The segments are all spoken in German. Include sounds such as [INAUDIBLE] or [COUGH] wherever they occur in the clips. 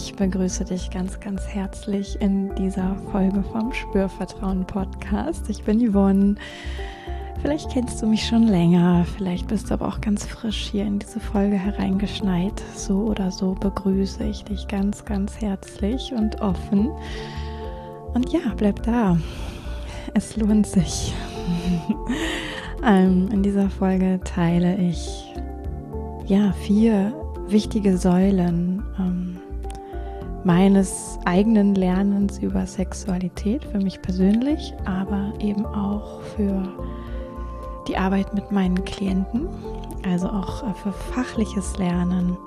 Ich begrüße dich ganz, ganz herzlich in dieser Folge vom Spürvertrauen Podcast. Ich bin Yvonne. Vielleicht kennst du mich schon länger, vielleicht bist du aber auch ganz frisch hier in diese Folge hereingeschneit. So oder so begrüße ich dich ganz, ganz herzlich und offen. Und ja, bleib da. Es lohnt sich. [LAUGHS] ähm, in dieser Folge teile ich ja vier wichtige Säulen. Meines eigenen Lernens über Sexualität für mich persönlich, aber eben auch für die Arbeit mit meinen Klienten, also auch äh, für fachliches Lernen.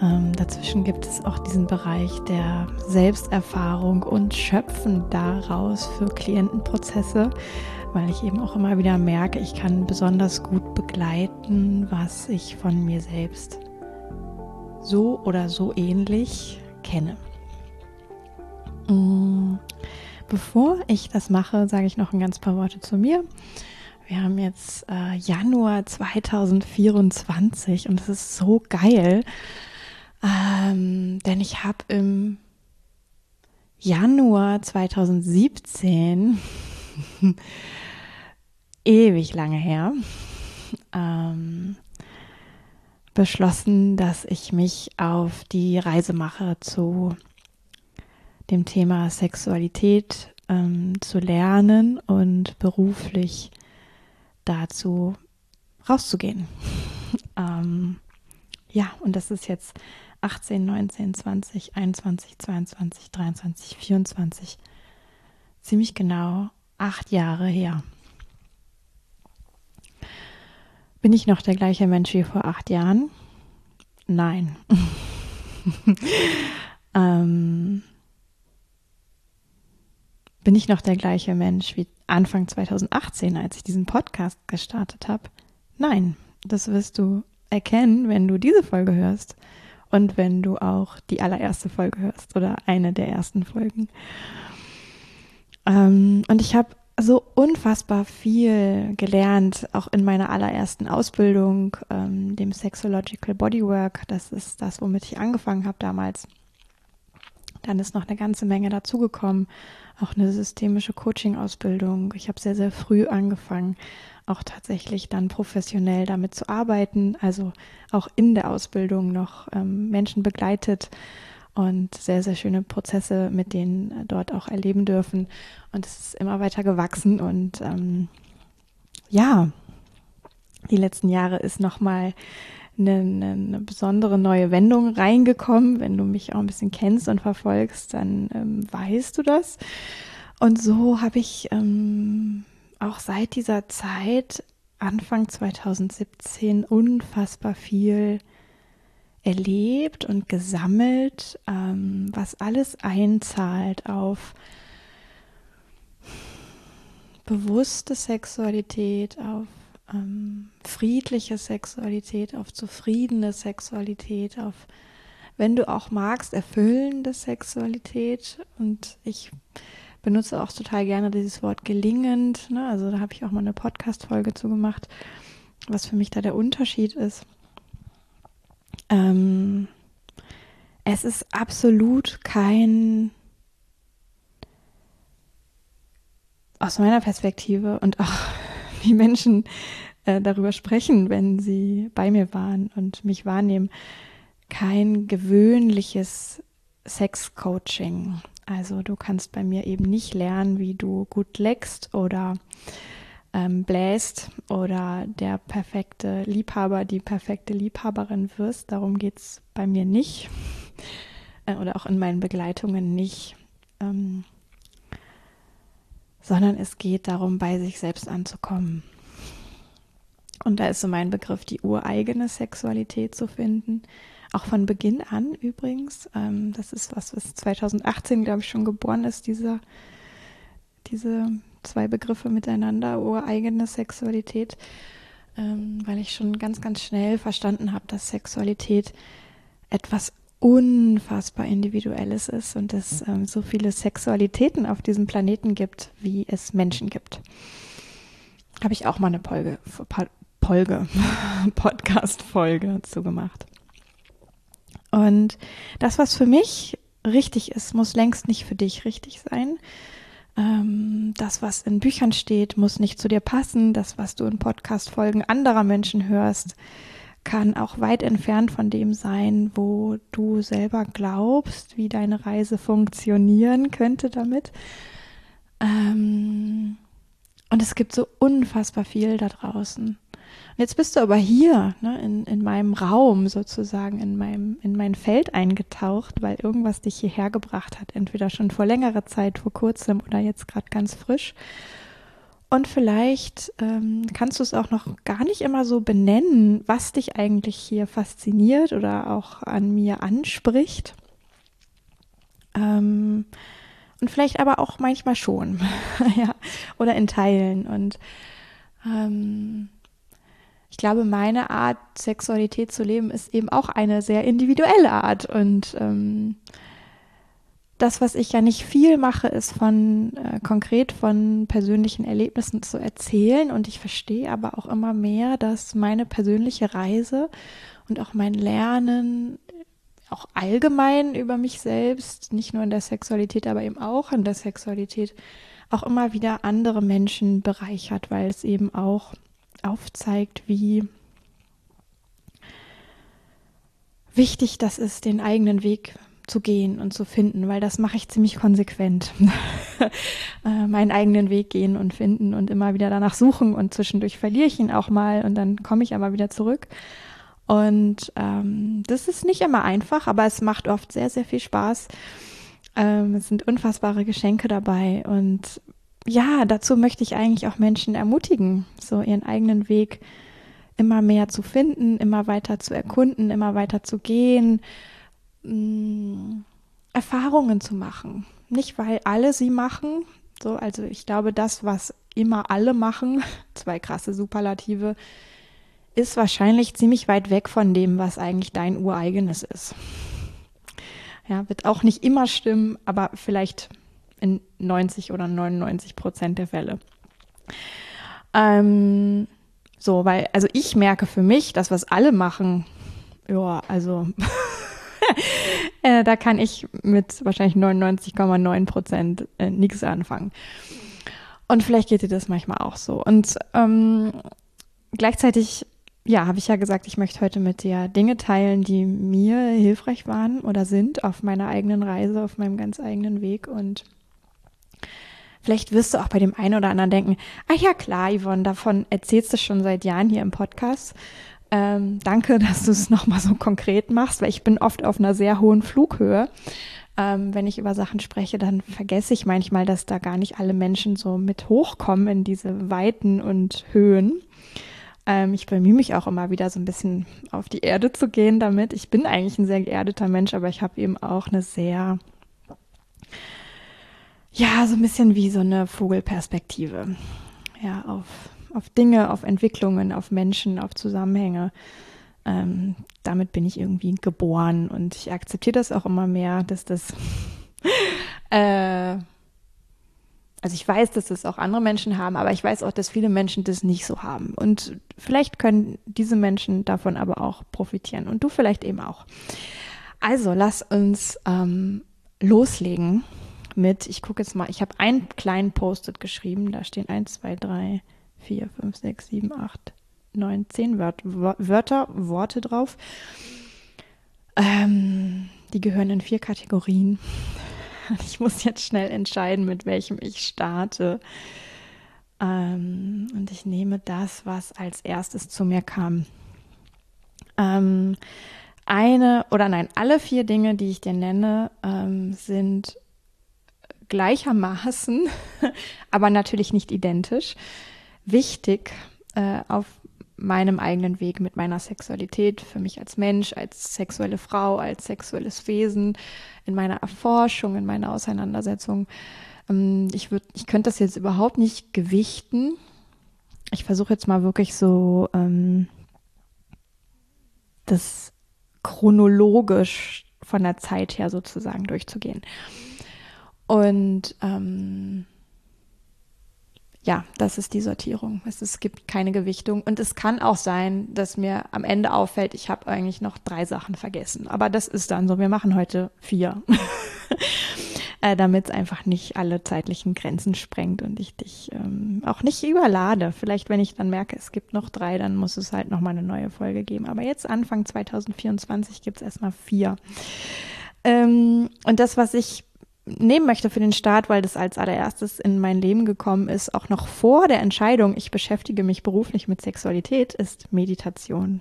Ähm, dazwischen gibt es auch diesen Bereich der Selbsterfahrung und Schöpfen daraus für Klientenprozesse, weil ich eben auch immer wieder merke, ich kann besonders gut begleiten, was ich von mir selbst so oder so ähnlich kenne. Mm, bevor ich das mache, sage ich noch ein ganz paar Worte zu mir. Wir haben jetzt äh, Januar 2024 und es ist so geil, ähm, denn ich habe im Januar 2017, [LAUGHS] ewig lange her, ähm, beschlossen, dass ich mich auf die Reise mache zu dem Thema Sexualität ähm, zu lernen und beruflich dazu rauszugehen. [LAUGHS] ähm, ja, und das ist jetzt 18, 19, 20, 21, 22, 23, 24, ziemlich genau acht Jahre her. Bin ich noch der gleiche Mensch wie vor acht Jahren? Nein. [LAUGHS] ähm, bin ich noch der gleiche Mensch wie Anfang 2018, als ich diesen Podcast gestartet habe? Nein, das wirst du erkennen, wenn du diese Folge hörst und wenn du auch die allererste Folge hörst oder eine der ersten Folgen. Ähm, und ich habe so unfassbar viel gelernt, auch in meiner allerersten Ausbildung, ähm, dem Sexological Bodywork. Das ist das, womit ich angefangen habe damals. Dann ist noch eine ganze Menge dazugekommen, auch eine systemische Coaching-Ausbildung. Ich habe sehr, sehr früh angefangen, auch tatsächlich dann professionell damit zu arbeiten, also auch in der Ausbildung noch ähm, Menschen begleitet und sehr, sehr schöne Prozesse mit denen dort auch erleben dürfen. Und es ist immer weiter gewachsen und ähm, ja, die letzten Jahre ist nochmal eine, eine besondere neue Wendung reingekommen. Wenn du mich auch ein bisschen kennst und verfolgst, dann ähm, weißt du das. Und so habe ich ähm, auch seit dieser Zeit, Anfang 2017, unfassbar viel erlebt und gesammelt, ähm, was alles einzahlt auf bewusste Sexualität, auf ähm, friedliche Sexualität, auf zufriedene Sexualität, auf, wenn du auch magst, erfüllende Sexualität. Und ich benutze auch total gerne dieses Wort gelingend. Ne? Also da habe ich auch mal eine Podcast-Folge zu gemacht, was für mich da der Unterschied ist. Ähm, es ist absolut kein, aus meiner Perspektive und auch [LAUGHS] wie Menschen äh, darüber sprechen, wenn sie bei mir waren und mich wahrnehmen, kein gewöhnliches Sex-Coaching. Also du kannst bei mir eben nicht lernen, wie du gut leckst oder ähm, bläst oder der perfekte Liebhaber, die perfekte Liebhaberin wirst. Darum geht es bei mir nicht äh, oder auch in meinen Begleitungen nicht, ähm, sondern es geht darum, bei sich selbst anzukommen. Und da ist so mein Begriff, die ureigene Sexualität zu finden. Auch von Beginn an übrigens. Ähm, das ist was, was 2018, glaube ich, schon geboren ist, dieser, diese zwei Begriffe miteinander, ureigene Sexualität, ähm, weil ich schon ganz, ganz schnell verstanden habe, dass Sexualität etwas unfassbar Individuelles ist und es ähm, so viele Sexualitäten auf diesem Planeten gibt, wie es Menschen gibt. Habe ich auch mal eine Folge, Folge [LAUGHS] Podcast-Folge zu gemacht. Und das, was für mich richtig ist, muss längst nicht für dich richtig sein. Ähm, das, was in Büchern steht, muss nicht zu dir passen. Das, was du in Podcast-Folgen anderer Menschen hörst, kann auch weit entfernt von dem sein, wo du selber glaubst, wie deine Reise funktionieren könnte damit. Ähm, und es gibt so unfassbar viel da draußen. Und jetzt bist du aber hier, ne, in, in meinem Raum sozusagen, in, meinem, in mein Feld eingetaucht, weil irgendwas dich hierher gebracht hat, entweder schon vor längerer Zeit, vor kurzem oder jetzt gerade ganz frisch. Und vielleicht ähm, kannst du es auch noch gar nicht immer so benennen, was dich eigentlich hier fasziniert oder auch an mir anspricht. Ähm, und vielleicht aber auch manchmal schon, [LAUGHS] ja, oder in Teilen. Und ähm, ich glaube, meine Art, Sexualität zu leben, ist eben auch eine sehr individuelle Art. Und ähm, das, was ich ja nicht viel mache, ist von äh, konkret von persönlichen Erlebnissen zu erzählen. Und ich verstehe aber auch immer mehr, dass meine persönliche Reise und auch mein Lernen auch allgemein über mich selbst, nicht nur in der Sexualität, aber eben auch in der Sexualität, auch immer wieder andere Menschen bereichert, weil es eben auch aufzeigt, wie wichtig das ist, den eigenen Weg zu gehen und zu finden, weil das mache ich ziemlich konsequent. [LAUGHS] äh, meinen eigenen Weg gehen und finden und immer wieder danach suchen und zwischendurch verliere ich ihn auch mal und dann komme ich aber wieder zurück. Und ähm, das ist nicht immer einfach, aber es macht oft sehr, sehr viel Spaß. Ähm, es sind unfassbare Geschenke dabei und ja, dazu möchte ich eigentlich auch Menschen ermutigen, so ihren eigenen Weg immer mehr zu finden, immer weiter zu erkunden, immer weiter zu gehen, mh, mm, Erfahrungen zu machen. Nicht, weil alle sie machen, so, also ich glaube, das, was immer alle machen, [LAUGHS] zwei krasse Superlative, ist wahrscheinlich ziemlich weit weg von dem, was eigentlich dein ureigenes ist. Ja, wird auch nicht immer stimmen, aber vielleicht in 90 oder 99 Prozent der Fälle. Ähm, so, weil, also ich merke für mich, das, was alle machen, ja, also [LAUGHS] äh, da kann ich mit wahrscheinlich 99,9 Prozent äh, nichts anfangen. Und vielleicht geht dir das manchmal auch so. Und ähm, gleichzeitig, ja, habe ich ja gesagt, ich möchte heute mit dir Dinge teilen, die mir hilfreich waren oder sind auf meiner eigenen Reise, auf meinem ganz eigenen Weg. Und Vielleicht wirst du auch bei dem einen oder anderen denken, ah ja klar, Yvonne, davon erzählst du schon seit Jahren hier im Podcast. Ähm, danke, [LAUGHS] dass du es nochmal so konkret machst, weil ich bin oft auf einer sehr hohen Flughöhe. Ähm, wenn ich über Sachen spreche, dann vergesse ich manchmal, dass da gar nicht alle Menschen so mit hochkommen in diese Weiten und Höhen. Ähm, ich bemühe mich auch immer wieder so ein bisschen auf die Erde zu gehen damit. Ich bin eigentlich ein sehr geerdeter Mensch, aber ich habe eben auch eine sehr ja, so ein bisschen wie so eine Vogelperspektive. Ja, auf, auf Dinge, auf Entwicklungen, auf Menschen, auf Zusammenhänge. Ähm, damit bin ich irgendwie geboren und ich akzeptiere das auch immer mehr, dass das, [LAUGHS] äh, also ich weiß, dass das auch andere Menschen haben, aber ich weiß auch, dass viele Menschen das nicht so haben. Und vielleicht können diese Menschen davon aber auch profitieren und du vielleicht eben auch. Also lass uns ähm, loslegen mit, ich gucke jetzt mal, ich habe einen kleinen Post-it geschrieben, da stehen 1, 2, 3, 4, 5, 6, 7, 8, 9, 10 Wört, Wörter, Worte drauf. Ähm, die gehören in vier Kategorien. [LAUGHS] Ich muss jetzt schnell entscheiden, mit welchem ich starte. Ähm, und ich nehme das, was als erstes zu mir kam. Ähm, eine oder nein, alle vier Dinge, die ich dir nenne, ähm, sind gleichermaßen, [LAUGHS] aber natürlich nicht identisch, wichtig äh, auf meinem eigenen Weg mit meiner Sexualität, für mich als Mensch, als sexuelle Frau, als sexuelles Wesen, in meiner Erforschung, in meiner Auseinandersetzung. Ähm, ich ich könnte das jetzt überhaupt nicht gewichten. Ich versuche jetzt mal wirklich so ähm, das chronologisch von der Zeit her sozusagen durchzugehen. Und ähm, ja, das ist die Sortierung. Es, es gibt keine Gewichtung. Und es kann auch sein, dass mir am Ende auffällt, ich habe eigentlich noch drei Sachen vergessen. Aber das ist dann so. Wir machen heute vier. [LAUGHS] äh, damit es einfach nicht alle zeitlichen Grenzen sprengt und ich dich ähm, auch nicht überlade. Vielleicht, wenn ich dann merke, es gibt noch drei, dann muss es halt nochmal eine neue Folge geben. Aber jetzt Anfang 2024 gibt es erstmal vier. Ähm, und das, was ich nehmen möchte für den Start, weil das als allererstes in mein Leben gekommen ist, auch noch vor der Entscheidung, ich beschäftige mich beruflich mit Sexualität, ist Meditation.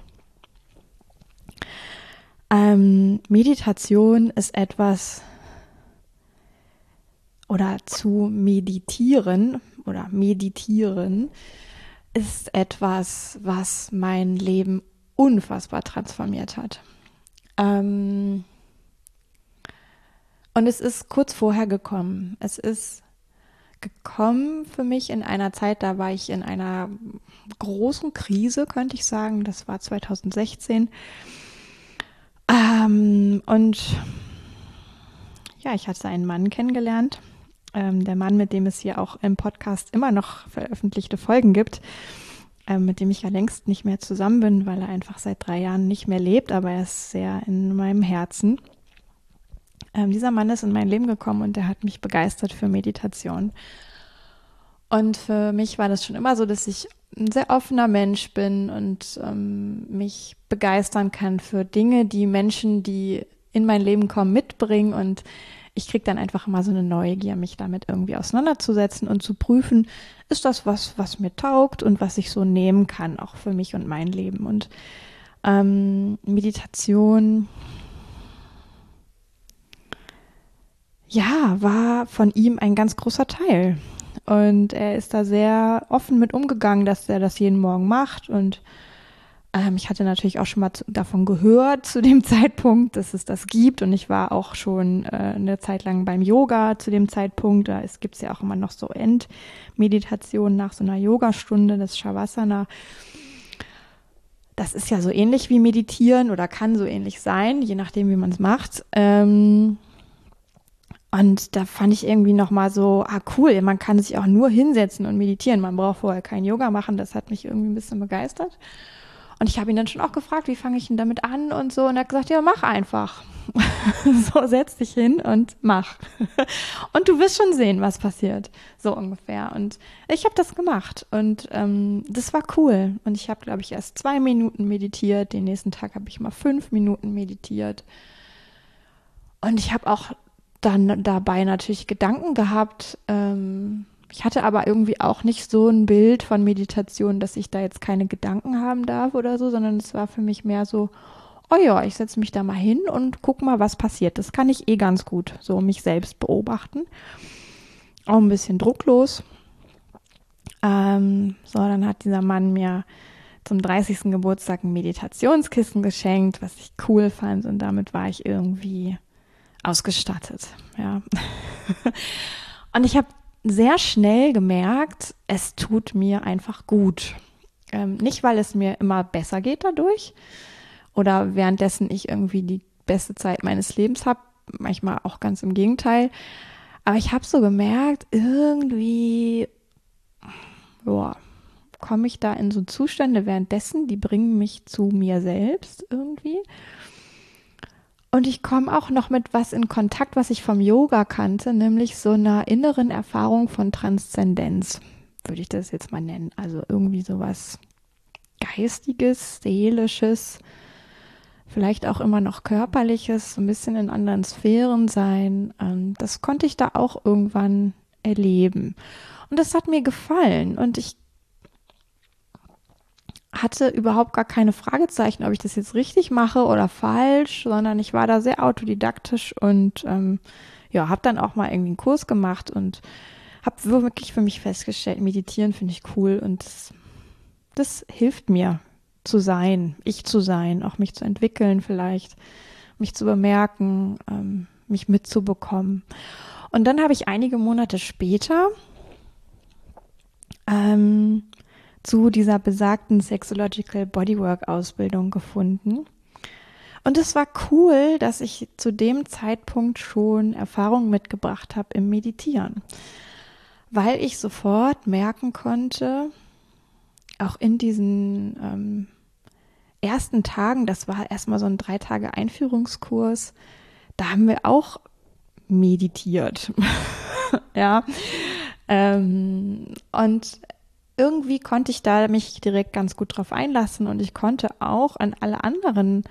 Ähm, Meditation ist etwas oder zu meditieren oder meditieren ist etwas, was mein Leben unfassbar transformiert hat. Ähm, und es ist kurz vorher gekommen. Es ist gekommen für mich in einer Zeit, da war ich in einer großen Krise, könnte ich sagen. Das war 2016. Ähm, und ja, ich hatte einen Mann kennengelernt. Ähm, der Mann, mit dem es hier auch im Podcast immer noch veröffentlichte Folgen gibt, ähm, mit dem ich ja längst nicht mehr zusammen bin, weil er einfach seit drei Jahren nicht mehr lebt, aber er ist sehr in meinem Herzen. Ähm, dieser Mann ist in mein Leben gekommen und der hat mich begeistert für Meditation. Und für mich war das schon immer so, dass ich ein sehr offener Mensch bin und ähm, mich begeistern kann für Dinge, die Menschen, die in mein Leben kommen, mitbringen. Und ich kriege dann einfach immer so eine Neugier, mich damit irgendwie auseinanderzusetzen und zu prüfen, ist das was, was mir taugt und was ich so nehmen kann, auch für mich und mein Leben. Und ähm, Meditation ja, war von ihm ein ganz großer Teil. Und er ist da sehr offen mit umgegangen, dass er das jeden Morgen macht. Und ähm, ich hatte natürlich auch schon mal davon gehört zu dem [LAUGHS] Zeitpunkt, dass es das gibt. Und ich war auch schon äh, eine Zeit lang beim Yoga zu dem Zeitpunkt. Da gibt es ja auch immer noch so Endmeditation nach so einer Yogastunde, das Shavasana. Das ist ja so ähnlich wie Meditieren oder kann so ähnlich sein, je nachdem, wie man es macht. Ähm, und da fand ich irgendwie nochmal so, ah cool, man kann sich auch nur hinsetzen und meditieren. Man braucht vorher kein Yoga machen. Das hat mich irgendwie ein bisschen begeistert. Und ich habe ihn dann schon auch gefragt, wie fange ich denn damit an und so. Und er hat gesagt, ja, mach einfach. [LAUGHS] so, setz dich hin und mach. [LAUGHS] und du wirst schon sehen, was passiert. So ungefähr. Und ich habe das gemacht. Und ähm, das war cool. Und ich habe, glaube ich, erst zwei Minuten meditiert. Den nächsten Tag habe ich mal fünf Minuten meditiert. Und ich habe auch dann dabei natürlich Gedanken gehabt. Ähm, ich hatte aber irgendwie auch nicht so ein Bild von Meditation, dass ich da jetzt keine Gedanken haben darf oder so, sondern es war für mich mehr so, oh ja, ich setze mich da mal hin und guck mal, was passiert. Das kann ich eh ganz gut, so mich selbst beobachten. Auch ein bisschen drucklos. Ähm, so, dann hat dieser Mann mir zum 30. Geburtstag ein Meditationskissen geschenkt, was ich cool fand und damit war ich irgendwie ausgestattet. Ja. [LAUGHS] Und ich habe sehr schnell gemerkt, es tut mir einfach gut. Ähm, nicht, weil es mir immer besser geht dadurch oder währenddessen ich irgendwie die beste Zeit meines Lebens habe, manchmal auch ganz im Gegenteil. Aber ich habe so gemerkt, irgendwie, komme ich da in so Zustände währenddessen, die bringen mich zu mir selbst irgendwie. Und ich komme auch noch mit was in Kontakt, was ich vom Yoga kannte, nämlich so einer inneren Erfahrung von Transzendenz, würde ich das jetzt mal nennen. Also irgendwie sowas Geistiges, Seelisches, vielleicht auch immer noch Körperliches, so ein bisschen in anderen Sphären sein. Ähm, das konnte ich da auch irgendwann erleben. Und das hat mir gefallen. Und ich hatte überhaupt gar keine Fragezeichen, ob ich das jetzt richtig mache oder falsch, sondern ich war da sehr autodidaktisch und ähm, ja, habe dann auch mal irgendwie einen Kurs gemacht und habe wirklich für mich festgestellt, meditieren finde ich cool und das, das hilft mir zu sein, ich zu sein, auch mich zu entwickeln vielleicht, mich zu bemerken, ähm, mich mitzubekommen. Und dann habe ich einige Monate später ähm, zu dieser besagten Sexological Bodywork Ausbildung gefunden. Und es war cool, dass ich zu dem Zeitpunkt schon Erfahrung mitgebracht habe im Meditieren. weil ich sofort merken konnte, auch in diesen ähm, ersten Tagen, das war erstmal so ein drei Tage Einführungskurs, da haben wir auch meditiert. [LAUGHS] ja. Ähm, und irgendwie konnte ich da mich direkt ganz gut drauf einlassen und ich konnte auch an alle anderen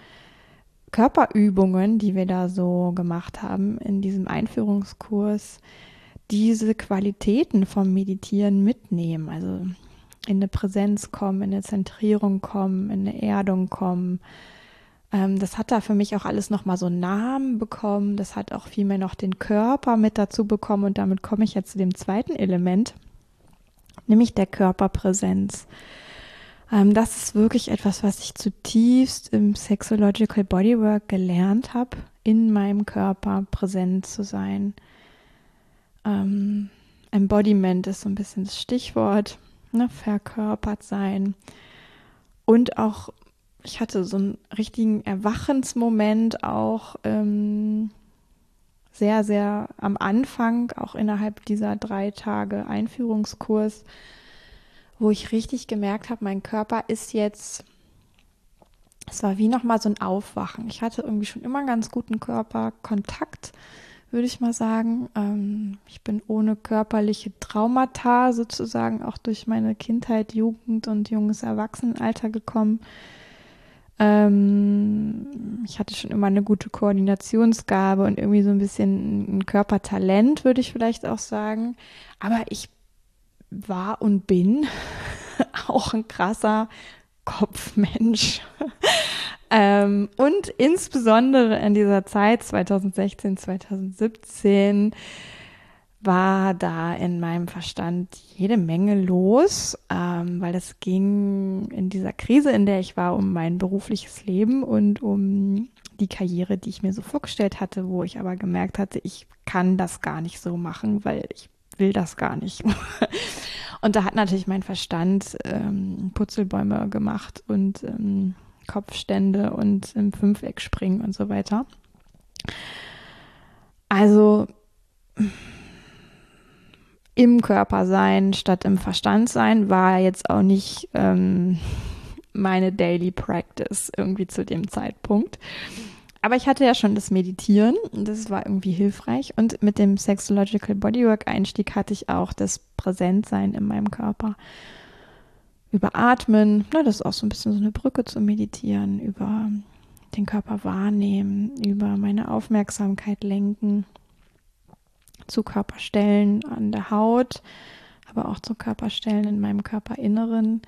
Körperübungen, die wir da so gemacht haben in diesem Einführungskurs, diese Qualitäten vom Meditieren mitnehmen. Also in eine Präsenz kommen, in eine Zentrierung kommen, in eine Erdung kommen. Ähm, das hat da für mich auch alles nochmal so einen Namen bekommen. Das hat auch vielmehr noch den Körper mit dazu bekommen. Und damit komme ich jetzt zu dem zweiten Element, nämlich der Körperpräsenz. Ähm, das ist wirklich etwas, was ich zutiefst im Sexological Bodywork gelernt habe, in meinem Körper präsent zu sein. Ähm, Embodiment ist so ein bisschen das Stichwort, ne, verkörpert sein. Und auch, ich hatte so einen richtigen Erwachensmoment auch ähm, sehr, sehr am Anfang, auch innerhalb dieser drei Tage Einführungskurs, wo ich richtig gemerkt habe, mein Körper ist jetzt, es war wie nochmal so ein Aufwachen. Ich hatte irgendwie schon immer einen ganz guten Körperkontakt, würde ich mal sagen. Ähm, ich bin ohne körperliche Traumata sozusagen auch durch meine Kindheit, Jugend und junges Erwachsenenalter gekommen. Ähm, ich hatte schon immer eine gute Koordinationsgabe und irgendwie so ein bisschen ein Körpertalent, würde ich vielleicht auch sagen. Aber ich war und bin [LAUGHS] auch ein krasser Kopfmensch. [LAUGHS] ähm, und insbesondere in dieser Zeit 2016, 2017 war da in meinem Verstand jede Menge los, ähm, weil es ging in dieser Krise, in der ich war, um mein berufliches Leben und um die Karriere, die ich mir so vorgestellt hatte, wo ich aber gemerkt hatte, ich kann das gar nicht so machen, weil ich will das gar nicht. [LAUGHS] und da hat natürlich mein Verstand ähm, Putzelbäume gemacht und ähm, Kopfstände und im Fünfeck springen und so weiter. Also im Körper sein statt im Verstand sein war jetzt auch nicht ähm, meine Daily Practice irgendwie zu dem Zeitpunkt. Aber ich hatte ja schon das Meditieren und das war irgendwie hilfreich. Und mit dem Sexological Bodywork Einstieg hatte ich auch das Präsentsein in meinem Körper. Über Atmen, na, das ist auch so ein bisschen so eine Brücke zum Meditieren, über den Körper wahrnehmen, über meine Aufmerksamkeit lenken zu Körperstellen an der Haut, aber auch zu Körperstellen in meinem Körperinneren,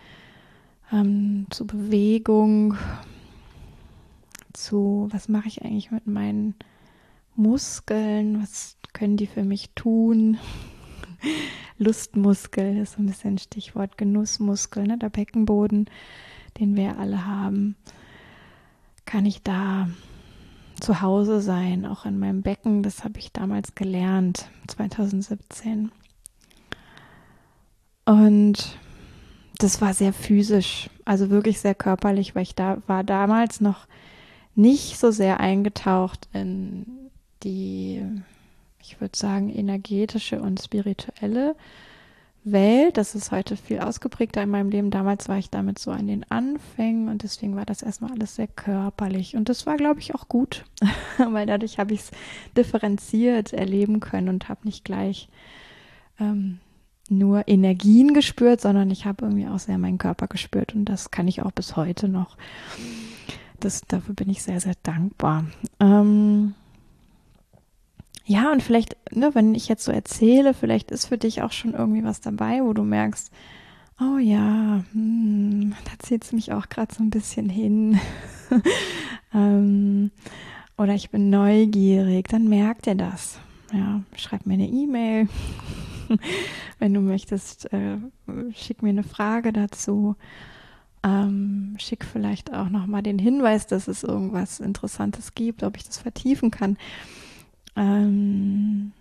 ähm, zu Bewegung, zu, was mache ich eigentlich mit meinen Muskeln, was können die für mich tun? [LAUGHS] Lustmuskel ist ein bisschen Stichwort Genussmuskel, ne? der Beckenboden, den wir alle haben. Kann ich da zu Hause sein, auch in meinem Becken. Das habe ich damals gelernt, 2017. Und das war sehr physisch, also wirklich sehr körperlich, weil ich da war damals noch nicht so sehr eingetaucht in die, ich würde sagen, energetische und spirituelle Welt. Das ist heute viel ausgeprägter in meinem Leben. Damals war ich damit so an den Anfängen und deswegen war das erstmal alles sehr körperlich. Und das war, glaube ich, auch gut, [LAUGHS] weil dadurch habe ich es differenziert erleben können und habe nicht gleich ähm, nur Energien gespürt, sondern ich habe irgendwie auch sehr meinen Körper gespürt und das kann ich auch bis heute noch. Das, dafür bin ich sehr, sehr dankbar. Ähm, ja, und vielleicht, ne, wenn ich jetzt so erzähle, vielleicht ist für dich auch schon irgendwie was dabei, wo du merkst, oh ja, hm, da zieht es mich auch gerade so ein bisschen hin. [LAUGHS] ähm, oder ich bin neugierig, dann merkt ihr das. Ja, schreib mir eine E-Mail. [LAUGHS] wenn du möchtest, äh, schick mir eine Frage dazu. Ähm, schick vielleicht auch nochmal den Hinweis, dass es irgendwas Interessantes gibt, ob ich das vertiefen kann. Ähm,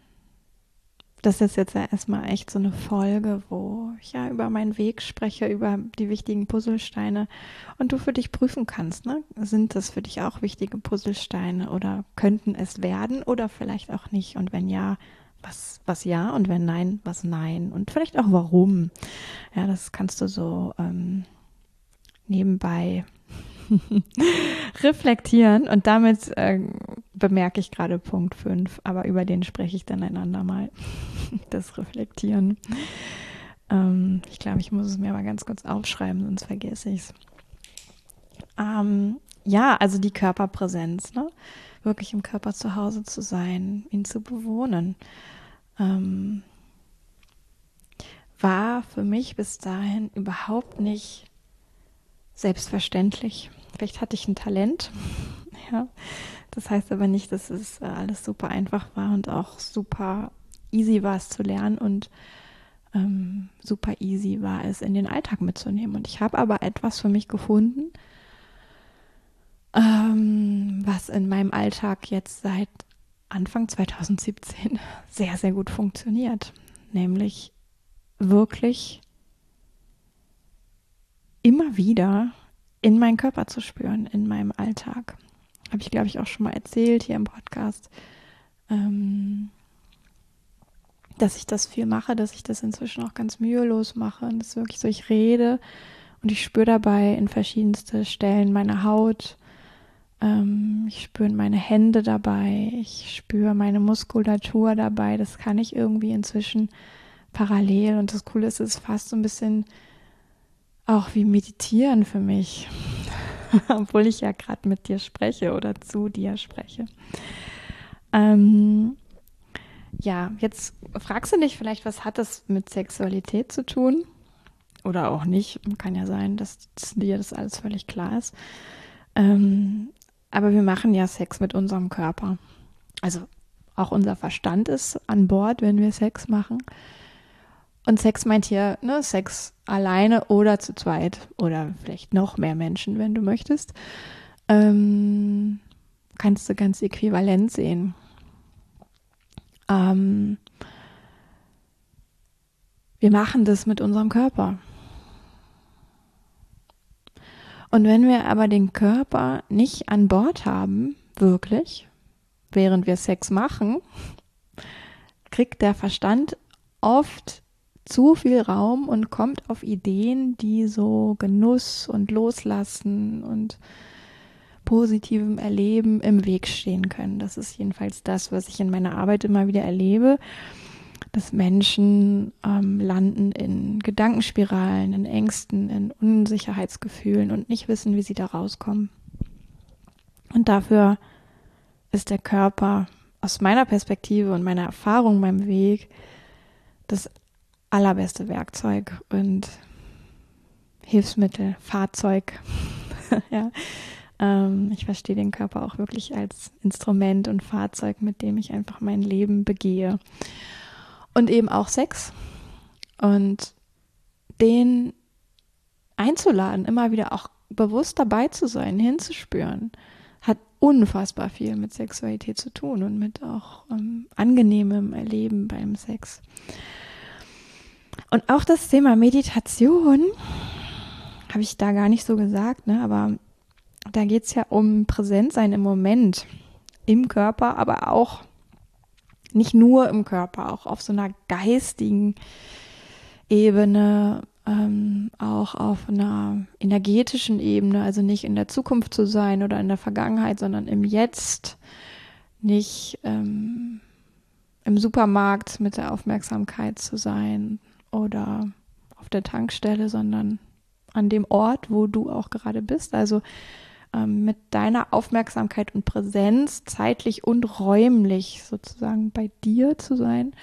das ist jetzt ja erstmal echt so eine Folge, wo ich ja über meinen Weg spreche, über die wichtigen Puzzlesteine und du für dich prüfen kannst, ne? Sind das für dich auch wichtige Puzzlesteine oder könnten es werden oder vielleicht auch nicht? Und wenn ja, was, was ja und wenn nein, was nein und vielleicht auch warum. Ja, das kannst du so ähm, nebenbei [LAUGHS] reflektieren und damit äh, bemerke ich gerade Punkt 5, aber über den spreche ich dann einander mal. [LAUGHS] das Reflektieren. Ähm, ich glaube, ich muss es mir mal ganz kurz aufschreiben, sonst vergesse ich es. Ähm, ja, also die Körperpräsenz, ne? wirklich im Körper zu Hause zu sein, ihn zu bewohnen, ähm, war für mich bis dahin überhaupt nicht selbstverständlich. Vielleicht hatte ich ein Talent, [LAUGHS] ja. Das heißt aber nicht, dass es äh, alles super einfach war und auch super easy war es zu lernen und ähm, super easy war es in den Alltag mitzunehmen. Und ich habe aber etwas für mich gefunden, ähm, was in meinem Alltag jetzt seit Anfang 2017 [LAUGHS] sehr, sehr gut funktioniert. Nämlich wirklich immer wieder in meinen Körper zu spüren, in meinem Alltag. Habe ich, glaube ich, auch schon mal erzählt hier im Podcast, ähm, dass ich das viel mache, dass ich das inzwischen auch ganz mühelos mache. Und das ist wirklich so, ich rede und ich spüre dabei in verschiedenste Stellen meiner Haut. Ähm, ich spüre meine Hände dabei. Ich spüre meine Muskulatur dabei. Das kann ich irgendwie inzwischen parallel. Und das Coole ist, es ist fast so ein bisschen auch wie meditieren für mich, [LAUGHS] obwohl ich ja gerade mit dir spreche oder zu dir spreche. Ähm, ja, jetzt fragst du dich vielleicht, was hat das mit Sexualität zu tun? Oder auch nicht. Kann ja sein, dass, dir das alles völlig klar ist. Ähm, aber wir machen ja Sex mit unserem Körper. Also auch unser Verstand ist an Bord, wenn wir Sex machen. Und Sex meint hier ne, Sex alleine oder zu zweit oder vielleicht noch mehr Menschen, wenn du möchtest. Ähm, kannst du ganz äquivalent sehen. Ähm, wir machen das mit unserem Körper. Und wenn wir aber den Körper nicht an Bord haben, wirklich, während wir Sex machen, [LAUGHS] kriegt der Verstand oft zu viel Raum und kommt auf Ideen, die so Genuss und Loslassen und positivem Erleben im Weg stehen können. Das ist jedenfalls das, was ich in meiner Arbeit immer wieder erlebe, dass Menschen ähm, landen in Gedankenspiralen, in Ängsten, in Unsicherheitsgefühlen und nicht wissen, wie sie da rauskommen. Und dafür ist der Körper aus meiner Perspektive und meiner Erfahrung, meinem Weg, das allerbeste Werkzeug und Hilfsmittel, Fahrzeug. [LAUGHS] ja. Ähm, ich verstehe den Körper auch wirklich als Instrument und Fahrzeug, mit dem ich einfach mein Leben begehe. Und eben auch Sex. Und den einzuladen, immer wieder auch bewusst dabei zu sein, hinzuspüren, hat unfassbar viel mit Sexualität zu tun und mit auch ähm, angenehmem Erleben beim Sex. Und auch das Thema Meditation habe ich da gar nicht so gesagt, ne? aber da geht es ja um Präsentsein im Moment, im Körper, aber auch nicht nur im Körper, auch auf so einer geistigen Ebene, ähm, auch auf einer energetischen Ebene, also nicht in der Zukunft zu sein oder in der Vergangenheit, sondern im Jetzt, nicht ähm, im Supermarkt mit der Aufmerksamkeit zu sein, oder auf der Tankstelle, sondern an dem Ort, wo du auch gerade bist. Also ähm, mit deiner Aufmerksamkeit und Präsenz zeitlich und räumlich sozusagen bei dir zu sein.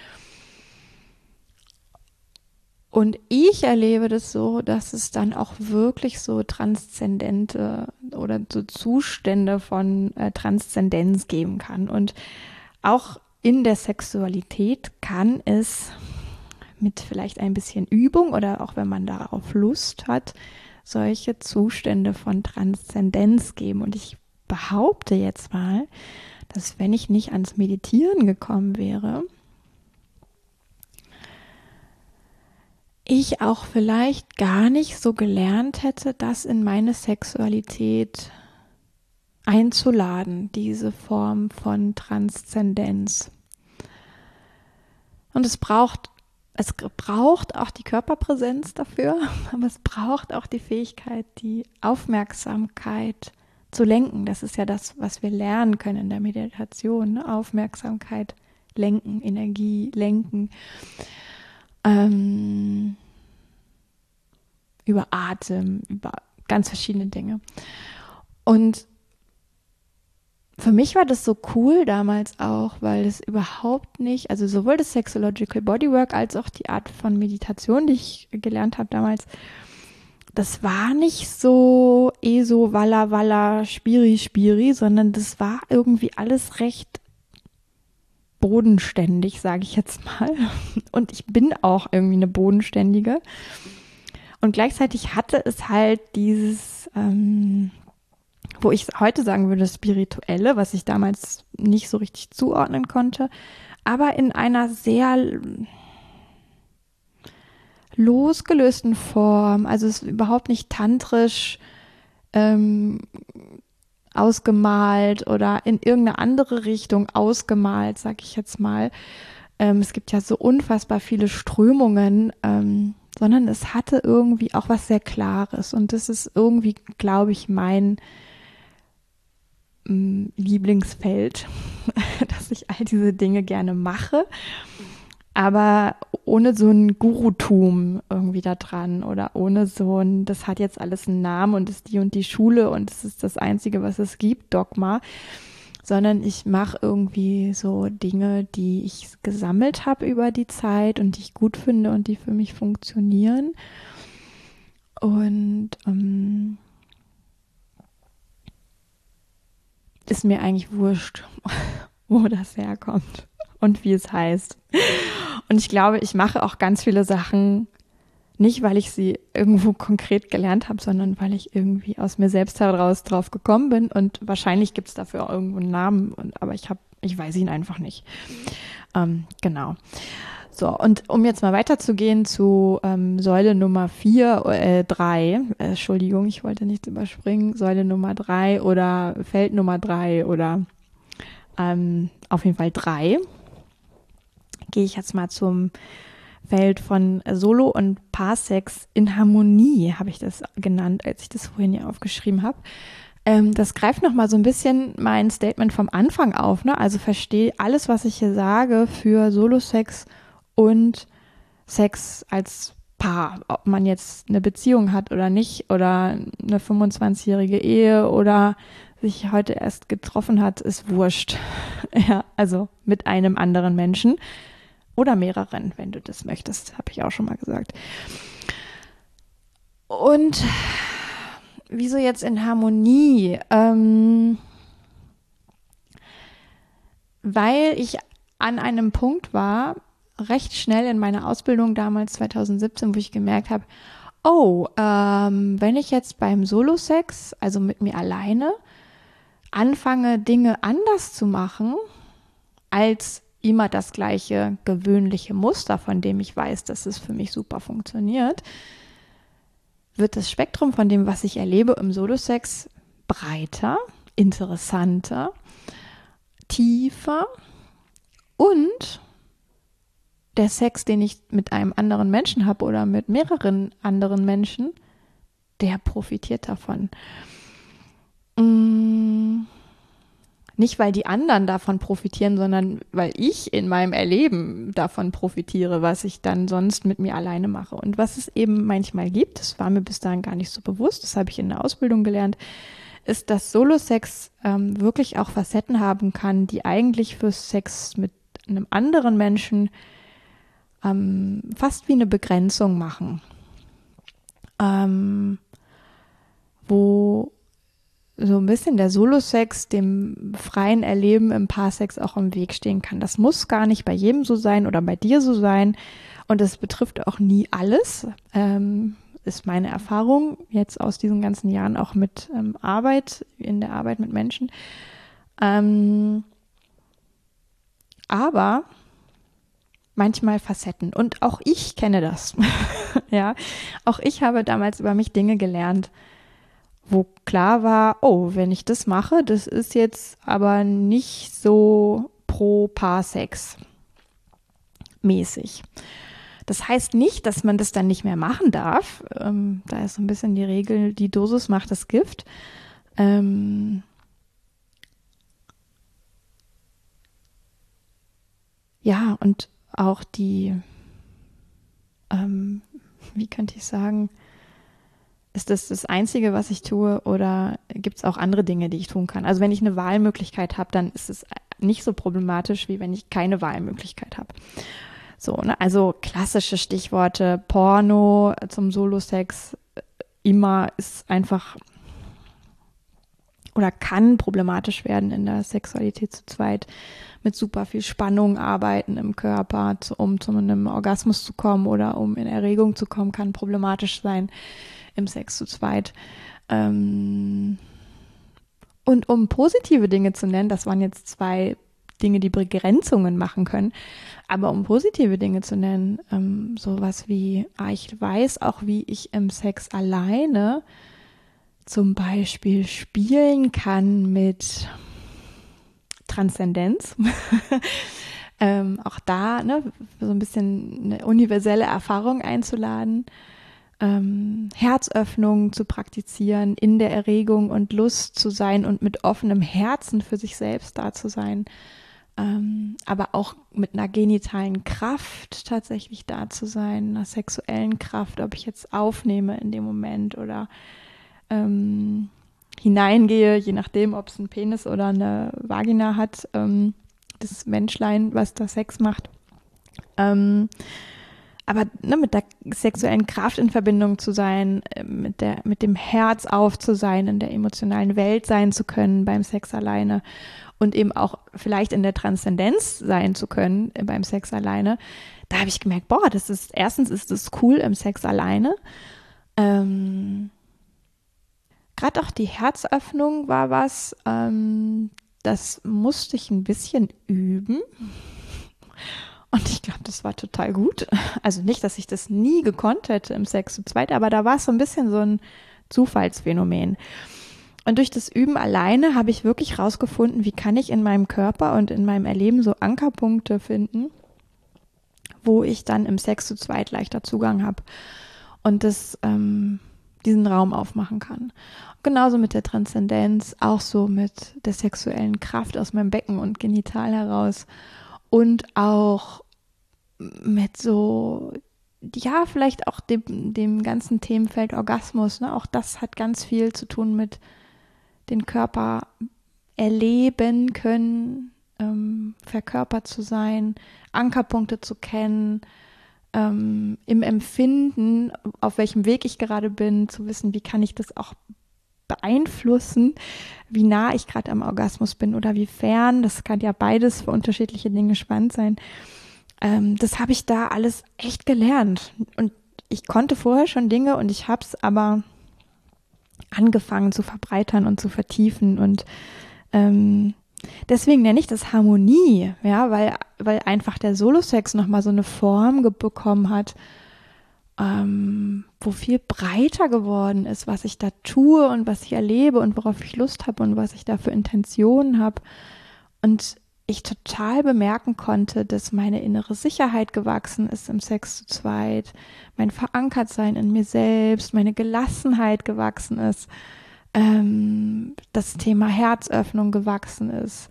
Und ich erlebe das so, dass es dann auch wirklich so transzendente oder so Zustände von äh, Transzendenz geben kann. Und auch in der Sexualität kann es mit vielleicht ein bisschen Übung oder auch wenn man darauf Lust hat, solche Zustände von Transzendenz geben. Und ich behaupte jetzt mal, dass wenn ich nicht ans Meditieren gekommen wäre, ich auch vielleicht gar nicht so gelernt hätte, das in meine Sexualität einzuladen, diese Form von Transzendenz. Und es braucht, es braucht auch die Körperpräsenz dafür, [LAUGHS] aber es braucht auch die Fähigkeit, die Aufmerksamkeit zu lenken. Das ist ja das, was wir lernen können in der Meditation. Ne? Aufmerksamkeit lenken, Energie lenken. Ähm, über Atem, über ganz verschiedene Dinge. Und für mich war das so cool damals auch, weil es überhaupt nicht, also sowohl das Sexological Bodywork als auch die Art von Meditation, die ich gelernt habe damals, das war nicht so eh so walla walla spiri spiri, sondern das war irgendwie alles recht bodenständig, sage ich jetzt mal. [LAUGHS] Und ich bin auch irgendwie eine bodenständige. Und gleichzeitig hatte es halt dieses, ähm, wo ich heute sagen würde, spirituelle, was ich damals nicht so richtig zuordnen konnte, aber in einer sehr losgelösten Form. Also es ist überhaupt nicht tantrisch ähm, ausgemalt oder in irgendeine andere Richtung ausgemalt, sag ich jetzt mal. Ähm, es gibt ja so unfassbar viele Strömungen, ähm, sondern es hatte irgendwie auch was sehr Klares. Und das ist irgendwie, glaube ich, mein Lieblingsfeld, [LAUGHS] dass ich all diese Dinge gerne mache aber ohne so ein Gurutum irgendwie da dran oder ohne so ein, das hat jetzt alles einen Namen und ist die und die Schule und es ist das Einzige, was es gibt, Dogma, sondern ich mache irgendwie so Dinge, die ich gesammelt habe über die Zeit und die ich gut finde und die für mich funktionieren. Und ähm, ist mir eigentlich wurscht, [LAUGHS] wo das herkommt und wie es heißt. Und ich glaube, ich mache auch ganz viele Sachen nicht, weil ich sie irgendwo konkret gelernt habe, sondern weil ich irgendwie aus mir selbst heraus drauf gekommen bin. Und wahrscheinlich gibt es dafür auch irgendwo einen Namen, und, aber ich habe, ich weiß ihn einfach nicht. Ähm, genau. So, und um jetzt mal weiterzugehen zu ähm, Säule Nummer vier, äh, drei, äh, Entschuldigung, ich wollte nichts überspringen, Säule Nummer drei oder Feld Nummer drei oder ähm, auf jeden Fall drei gehe ich jetzt mal zum Feld von Solo und Parsex in Harmonie, habe ich das genannt, als ich das vorhin hier aufgeschrieben habe. Ähm, das greift nochmal so ein bisschen mein Statement vom Anfang auf. Ne? Also verstehe alles, was ich hier sage, für Solo-Sex und Sex als Paar. Ob man jetzt eine Beziehung hat oder nicht oder eine 25-jährige Ehe oder sich heute erst getroffen hat, ist wurscht. [LAUGHS] ja, also mit einem anderen Menschen. Oder mehreren, wenn du das möchtest, habe ich auch schon mal gesagt. Und wieso jetzt in Harmonie? Ähm, weil ich an einem Punkt war, recht schnell in meiner Ausbildung damals 2017, wo ich gemerkt habe, oh, ähm, wenn ich jetzt beim Solo-Sex, also mit mir alleine, anfange, Dinge anders zu machen, als immer das gleiche gewöhnliche Muster, von dem ich weiß, dass es für mich super funktioniert, wird das Spektrum von dem, was ich erlebe im Solosex, breiter, interessanter, tiefer und der Sex, den ich mit einem anderen Menschen habe oder mit mehreren anderen Menschen, der profitiert davon. Mmh nicht, weil die anderen davon profitieren, sondern weil ich in meinem Erleben davon profitiere, was ich dann sonst mit mir alleine mache. Und was es eben manchmal gibt, das war mir bis dahin gar nicht so bewusst, das habe ich in der Ausbildung gelernt, ist, dass Solo-Sex ähm, wirklich auch Facetten haben kann, die eigentlich für Sex mit einem anderen Menschen ähm, fast wie eine Begrenzung machen. Ähm, wo so ein bisschen der Solo-Sex dem freien Erleben im Paarsex auch im Weg stehen kann. Das muss gar nicht bei jedem so sein oder bei dir so sein. Und es betrifft auch nie alles, ähm, ist meine Erfahrung jetzt aus diesen ganzen Jahren auch mit ähm, Arbeit, in der Arbeit mit Menschen. Ähm, aber manchmal Facetten. Und auch ich kenne das. [LAUGHS] ja, auch ich habe damals über mich Dinge gelernt, wo klar war, oh, wenn ich das mache, das ist jetzt aber nicht so pro Paar Sex. mäßig. Das heißt nicht, dass man das dann nicht mehr machen darf. Ähm, da ist so ein bisschen die Regel, die Dosis macht das Gift. Ähm, ja, und auch die, ähm, wie könnte ich sagen, ist das das Einzige, was ich tue oder gibt es auch andere Dinge, die ich tun kann? Also wenn ich eine Wahlmöglichkeit habe, dann ist es nicht so problematisch, wie wenn ich keine Wahlmöglichkeit habe. So, ne? Also klassische Stichworte, Porno zum Solo-Sex immer ist einfach oder kann problematisch werden in der Sexualität zu zweit mit super viel Spannung arbeiten im Körper, um zu einem Orgasmus zu kommen oder um in Erregung zu kommen, kann problematisch sein im Sex zu zweit. Ähm und um positive Dinge zu nennen, das waren jetzt zwei Dinge, die Begrenzungen machen können, aber um positive Dinge zu nennen, ähm, sowas wie, ah, ich weiß auch, wie ich im Sex alleine zum Beispiel spielen kann mit Transzendenz. [LAUGHS] ähm, auch da ne, so ein bisschen eine universelle Erfahrung einzuladen, ähm, Herzöffnung zu praktizieren, in der Erregung und Lust zu sein und mit offenem Herzen für sich selbst da zu sein, ähm, aber auch mit einer genitalen Kraft tatsächlich da zu sein, einer sexuellen Kraft, ob ich jetzt aufnehme in dem Moment oder ähm, hineingehe, je nachdem, ob es ein Penis oder eine Vagina hat, ähm, das Menschlein, was da Sex macht. Ähm, aber ne, mit der sexuellen Kraft in Verbindung zu sein, äh, mit, der, mit dem Herz auf zu sein, in der emotionalen Welt sein zu können beim Sex alleine und eben auch vielleicht in der Transzendenz sein zu können äh, beim Sex alleine, da habe ich gemerkt, boah, das ist, erstens ist es cool im Sex alleine. Ähm, Gerade auch die Herzöffnung war was, ähm, das musste ich ein bisschen üben. [LAUGHS] Und ich glaube, das war total gut. Also nicht, dass ich das nie gekonnt hätte im Sex zu zweit, aber da war es so ein bisschen so ein Zufallsphänomen. Und durch das Üben alleine habe ich wirklich rausgefunden, wie kann ich in meinem Körper und in meinem Erleben so Ankerpunkte finden, wo ich dann im Sex zu zweit leichter Zugang habe und das ähm, diesen Raum aufmachen kann. Genauso mit der Transzendenz, auch so mit der sexuellen Kraft aus meinem Becken und Genital heraus und auch mit so, ja, vielleicht auch dem, dem ganzen Themenfeld Orgasmus. Ne? Auch das hat ganz viel zu tun mit den Körper erleben können, ähm, verkörpert zu sein, Ankerpunkte zu kennen, ähm, im Empfinden, auf welchem Weg ich gerade bin, zu wissen, wie kann ich das auch beeinflussen, wie nah ich gerade am Orgasmus bin oder wie fern. Das kann ja beides für unterschiedliche Dinge spannend sein. Ähm, das habe ich da alles echt gelernt. Und ich konnte vorher schon Dinge und ich habe es aber angefangen zu verbreitern und zu vertiefen. Und ähm, deswegen nenne ich das Harmonie, ja, weil, weil einfach der Solo-Sex nochmal so eine Form bekommen hat, ähm, wo viel breiter geworden ist, was ich da tue und was ich erlebe und worauf ich Lust habe und was ich da für Intentionen habe. Und ich total bemerken konnte, dass meine innere Sicherheit gewachsen ist im Sex zu zweit, mein Verankertsein in mir selbst, meine Gelassenheit gewachsen ist, ähm, das Thema Herzöffnung gewachsen ist,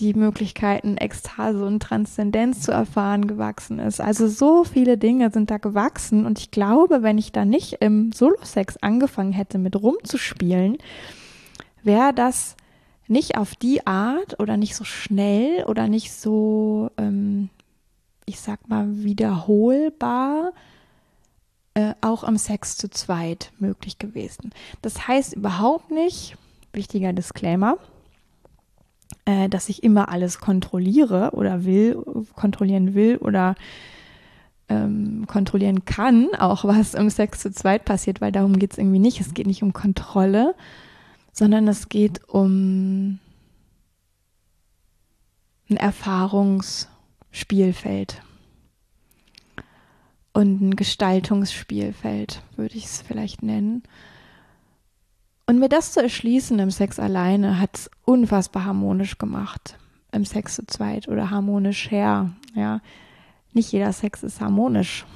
die Möglichkeiten, Ekstase und Transzendenz zu erfahren, gewachsen ist. Also so viele Dinge sind da gewachsen und ich glaube, wenn ich da nicht im Solo-Sex angefangen hätte, mit rumzuspielen, wäre das nicht auf die Art oder nicht so schnell oder nicht so, ähm, ich sag mal, wiederholbar äh, auch am Sex zu zweit möglich gewesen. Das heißt überhaupt nicht, wichtiger Disclaimer, äh, dass ich immer alles kontrolliere oder will, kontrollieren will oder ähm, kontrollieren kann, auch was im Sex zu zweit passiert, weil darum geht es irgendwie nicht. Es geht nicht um Kontrolle, sondern es geht um ein Erfahrungsspielfeld und ein Gestaltungsspielfeld, würde ich es vielleicht nennen. Und mir das zu erschließen im Sex alleine hat es unfassbar harmonisch gemacht. Im Sex zu zweit oder harmonisch her, ja. nicht jeder Sex ist harmonisch. [LAUGHS]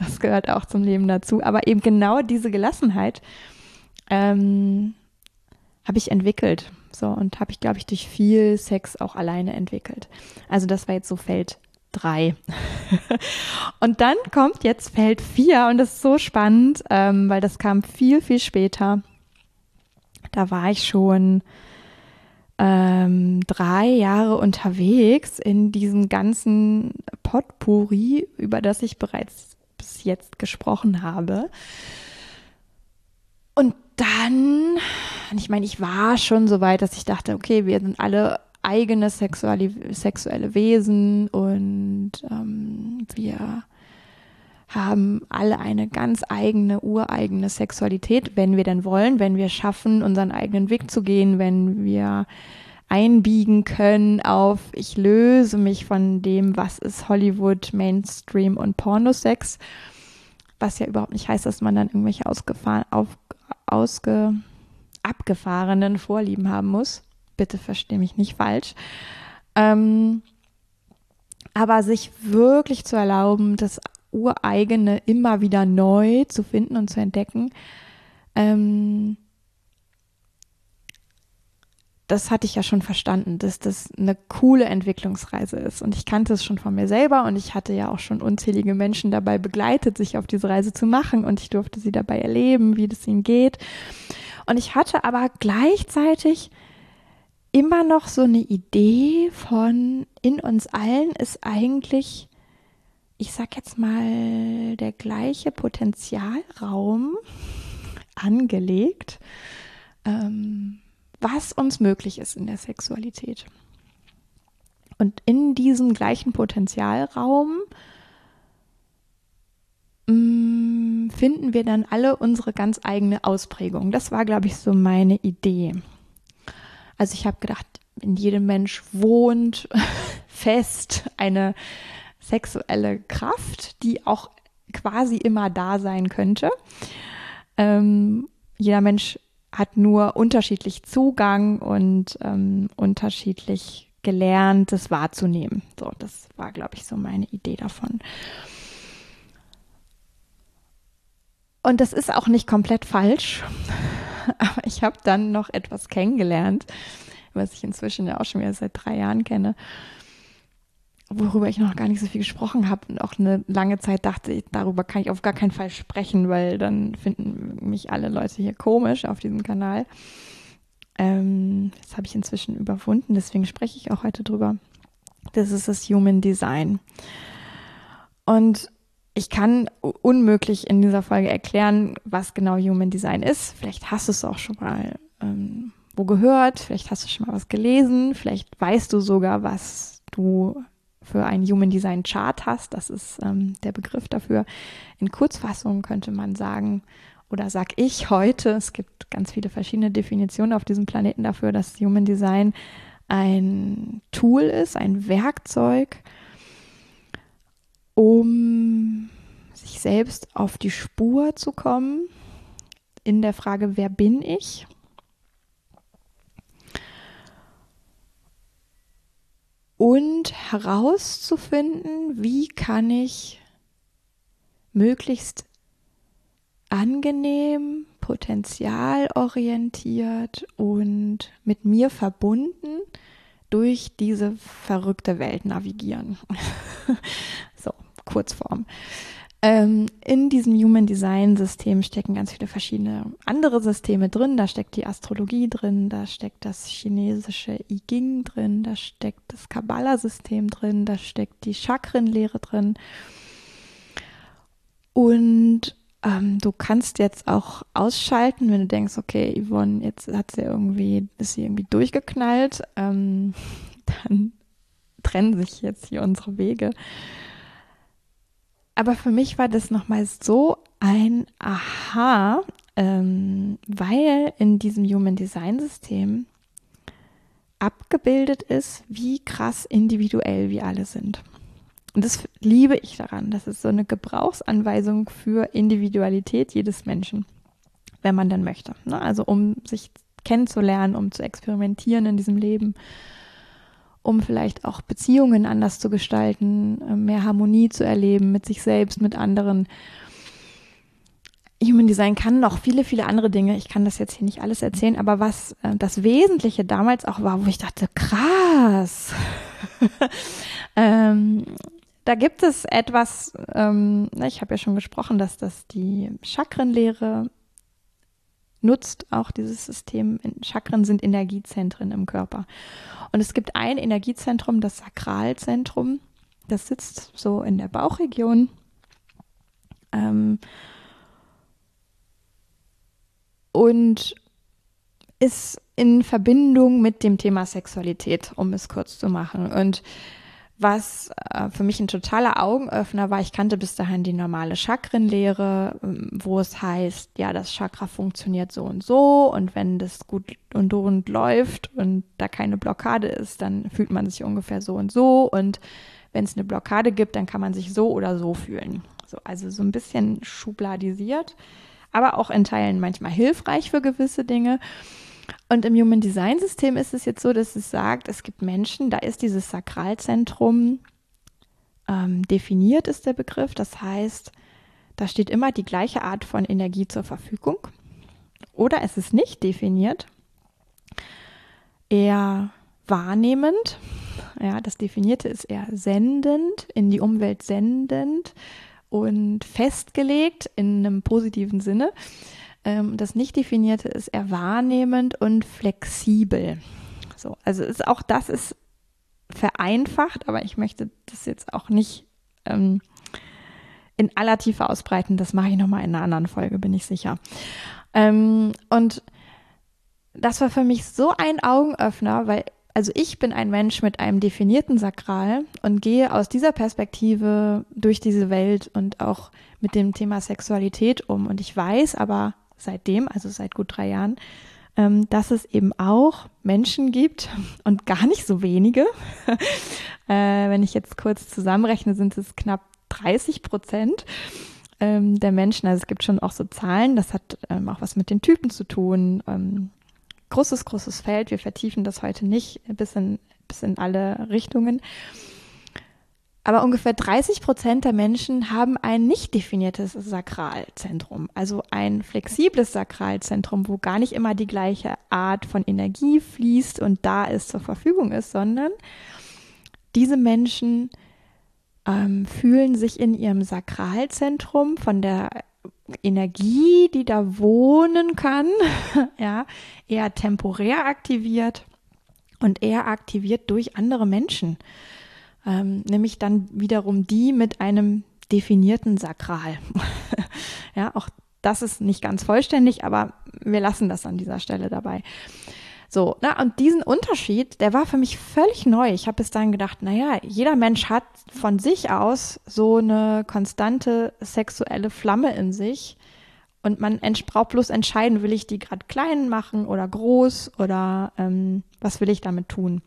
Das gehört auch zum Leben dazu. Aber eben genau diese Gelassenheit ähm, habe ich entwickelt. So, und habe ich, glaube ich, durch viel Sex auch alleine entwickelt. Also das war jetzt so Feld 3. und dann kommt jetzt Feld 4 und das ist so spannend, ähm, weil das kam viel, viel später. Da war ich schon ähm, drei Jahre unterwegs in diesem ganzen Potpourri, über das ich bereits bis jetzt gesprochen habe. Und dann, ich meine, ich war schon so weit, dass ich dachte, okay, wir sind alle eigene sexuelle, sexuelle Wesen und ähm, wir haben alle eine ganz eigene, ureigene Sexualität, wenn wir denn wollen, wenn wir schaffen, unseren eigenen Weg zu gehen, wenn wir einbiegen können auf, ich löse mich von dem, was ist Hollywood, Mainstream und Pornosex, was ja überhaupt nicht heißt, dass man dann irgendwelche ausgefahren, auf, ausge, abgefahrenen Vorlieben haben muss. Bitte verstehe mich nicht falsch. Ähm, aber sich wirklich zu erlauben, das ureigene immer wieder neu zu finden und zu entdecken, ähm, das hatte ich ja schon verstanden, dass das eine coole Entwicklungsreise ist. Und ich kannte es schon von mir selber und ich hatte ja auch schon unzählige Menschen dabei begleitet, sich auf diese Reise zu machen und ich durfte sie dabei erleben, wie das ihnen geht. Und ich hatte aber gleichzeitig immer noch so eine Idee von in uns allen ist eigentlich ich sag jetzt mal, der gleiche Potenzialraum [LAUGHS] angelegt, ähm, was uns möglich ist in der Sexualität. Und in diesem gleichen Potenzialraum mh, mm, finden wir dann alle unsere ganz eigene Ausprägung. Das war, glaube ich, so meine Idee. Also ich habe gedacht, in jedem Mensch wohnt [LAUGHS] fest eine sexuelle Kraft, die auch quasi immer da sein könnte. Ähm, jeder Mensch hat nur unterschiedlich Zugang und ähm, unterschiedlich gelernt, das wahrzunehmen. So, das war, glaube ich, so meine Idee davon. Und das ist auch nicht komplett falsch, [LAUGHS] aber ich habe dann noch etwas kennengelernt, was ich inzwischen ja auch schon wieder seit drei Jahren kenne worüber ich noch gar nicht so viel gesprochen habe und auch eine lange Zeit dachte, darüber kann ich auf gar keinen Fall sprechen, weil dann finden mich alle Leute hier komisch auf diesem Kanal. Ähm, das habe ich inzwischen überwunden, deswegen spreche ich auch heute drüber. Das ist das Human Design. Und ich kann unmöglich in dieser Folge erklären, was genau Human Design ist. Vielleicht hast du es auch schon mal ähm, wo gehört, vielleicht hast du schon mal was gelesen, vielleicht weißt du sogar, was du für einen Human Design Chart hast. Das ist ähm, der Begriff dafür. In Kurzfassung könnte man sagen, oder sag ich heute, es gibt ganz viele verschiedene Definitionen auf diesem Planeten dafür, dass Human Design ein Tool ist, ein Werkzeug, um sich selbst auf die Spur zu kommen in der Frage, wer bin ich? und herauszufinden, wie kann ich möglichst angenehm, potenzialorientiert und mit mir verbunden durch diese verrückte Welt navigieren. [LAUGHS] Kurzform. Ähm, in diesem Human Design System stecken ganz viele verschiedene andere Systeme drin. Da steckt die Astrologie drin, da steckt das chinesische I Ging drin, da steckt das Kabbalah-System drin, da steckt die Chakrenlehre drin. Und ähm, du kannst jetzt auch ausschalten, wenn du denkst, okay, Yvonne, jetzt hat sie irgendwie, ist sie irgendwie durchgeknallt, ähm, [LAUGHS] dann trennen sich jetzt hier unsere Wege. Aber für mich war das nochmal so ein Aha, ähm, weil in diesem Human Design System abgebildet ist, wie krass individuell wir alle sind. Und das liebe ich daran. Das ist so eine Gebrauchsanweisung für Individualität jedes Menschen, wenn man dann möchte. Ne? Also um sich kennenzulernen, um zu experimentieren in diesem Leben um vielleicht auch Beziehungen anders zu gestalten, äh, mehr Harmonie zu erleben mit sich selbst, mit anderen. Human Design kann noch viele, viele andere Dinge. Ich kann das jetzt hier nicht alles erzählen, aber was äh, das Wesentliche damals auch war, wo ich dachte, krass. [LAUGHS] ähm, da gibt es etwas, ähm, ich habe ja schon gesprochen, dass das die Chakrenlehre nutzt, auch dieses System. Chakren sind Energiezentren im Körper. Und es gibt ein Energiezentrum, das Sakralzentrum, das sitzt so in der Bauchregion. Ähm, und ist in Verbindung mit dem Thema Sexualität, um es kurz zu machen. Und was äh, für mich ein totaler Augenöffner war, ich kannte bis dahin die normale Chakrenlehre, ähm, wo es heißt, ja, das Chakra funktioniert so und so und wenn das gut und rund läuft und da keine Blockade ist, dann fühlt man sich ungefähr so und so und wenn es eine Blockade gibt, dann kann man sich so oder so fühlen. So, also so ein bisschen schubladisiert aber auch in Teilen manchmal hilfreich für gewisse Dinge. Und im Human Design System ist es jetzt so, dass es sagt, es gibt Menschen, da ist dieses Sakralzentrum ähm, definiert, ist der Begriff. Das heißt, da steht immer die gleiche Art von Energie zur Verfügung. Oder es ist nicht definiert, eher wahrnehmend. Ja, das Definierte ist eher sendend, in die Umwelt sendend, und festgelegt in einem positiven Sinne. Ähm, das nicht definierte ist eher wahrnehmend und flexibel. So, also ist auch das ist vereinfacht, aber ich möchte das jetzt auch nicht ähm, in aller Tiefe ausbreiten. Das mache ich nochmal in einer anderen Folge, bin ich sicher. Ähm, und das war für mich so ein Augenöffner, weil also ich bin ein Mensch mit einem definierten Sakral und gehe aus dieser Perspektive durch diese Welt und auch mit dem Thema Sexualität um. Und ich weiß aber seitdem, also seit gut drei Jahren, ähm, dass es eben auch Menschen gibt [LAUGHS] und gar nicht so wenige. [LAUGHS] äh, wenn ich jetzt kurz zusammenrechne, sind es knapp 30 Prozent ähm, der Menschen. Also es gibt schon auch so Zahlen, das hat ähm, auch was mit den Typen zu tun. Großes, großes Feld. Wir vertiefen das heute nicht bis in, bis in alle Richtungen. Aber ungefähr 30 Prozent der Menschen haben ein nicht definiertes Sakralzentrum, also ein flexibles Sakralzentrum, wo gar nicht immer die gleiche Art von Energie fließt und da ist zur Verfügung ist, sondern diese Menschen ähm, fühlen sich in ihrem Sakralzentrum von der Energie, die da wohnen kann, [LAUGHS] ja, eher temporär aktiviert und eher aktiviert durch andere Menschen. Ähm, nämlich dann wiederum die mit einem definierten Sakral. [LAUGHS] ja, auch das ist nicht ganz vollständig, aber wir lassen das an dieser Stelle dabei. So, na, und diesen Unterschied, der war für mich völlig neu. Ich habe bis dahin gedacht, naja, jeder Mensch hat von sich aus so eine konstante sexuelle Flamme in sich. Und man braucht bloß entscheiden, will ich die gerade klein machen oder groß oder ähm, was will ich damit tun.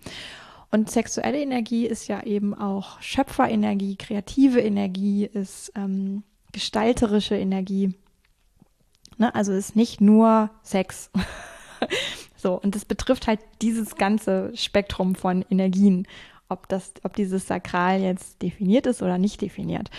Und sexuelle Energie ist ja eben auch Schöpferenergie, kreative Energie, ist ähm, gestalterische Energie. Ne? Also ist nicht nur Sex. [LAUGHS] So, und das betrifft halt dieses ganze Spektrum von Energien, ob das, ob dieses Sakral jetzt definiert ist oder nicht definiert.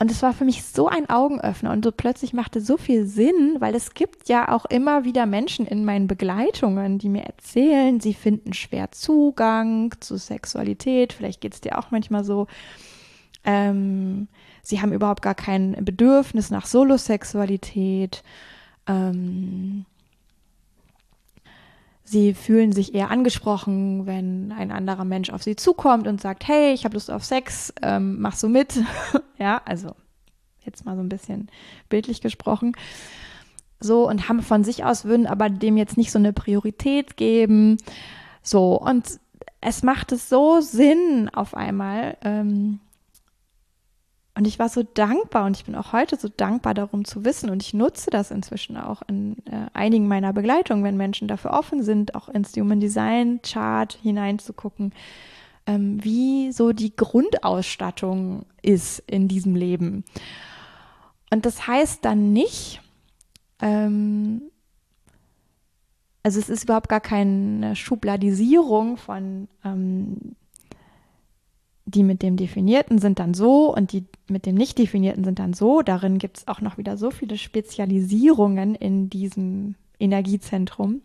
Und es war für mich so ein Augenöffner und so plötzlich machte so viel Sinn, weil es gibt ja auch immer wieder Menschen in meinen Begleitungen, die mir erzählen, sie finden schwer Zugang zu Sexualität. Vielleicht geht es dir auch manchmal so. Ähm, sie haben überhaupt gar kein Bedürfnis nach Solosexualität. Ähm, Sie fühlen sich eher angesprochen, wenn ein anderer Mensch auf sie zukommt und sagt, hey, ich habe Lust auf Sex, ähm, mach so mit. [LAUGHS] ja, also jetzt mal so ein bisschen bildlich gesprochen. So, und haben von sich aus, würden aber dem jetzt nicht so eine Priorität geben. So, und es macht es so Sinn auf einmal, ähm, und ich war so dankbar und ich bin auch heute so dankbar darum zu wissen und ich nutze das inzwischen auch in äh, einigen meiner Begleitungen, wenn Menschen dafür offen sind, auch ins Human Design Chart hineinzugucken, ähm, wie so die Grundausstattung ist in diesem Leben. Und das heißt dann nicht, ähm, also es ist überhaupt gar keine Schubladisierung von ähm, die mit dem Definierten sind dann so und die mit dem nicht Definierten sind dann so. Darin gibt es auch noch wieder so viele Spezialisierungen in diesem Energiezentrum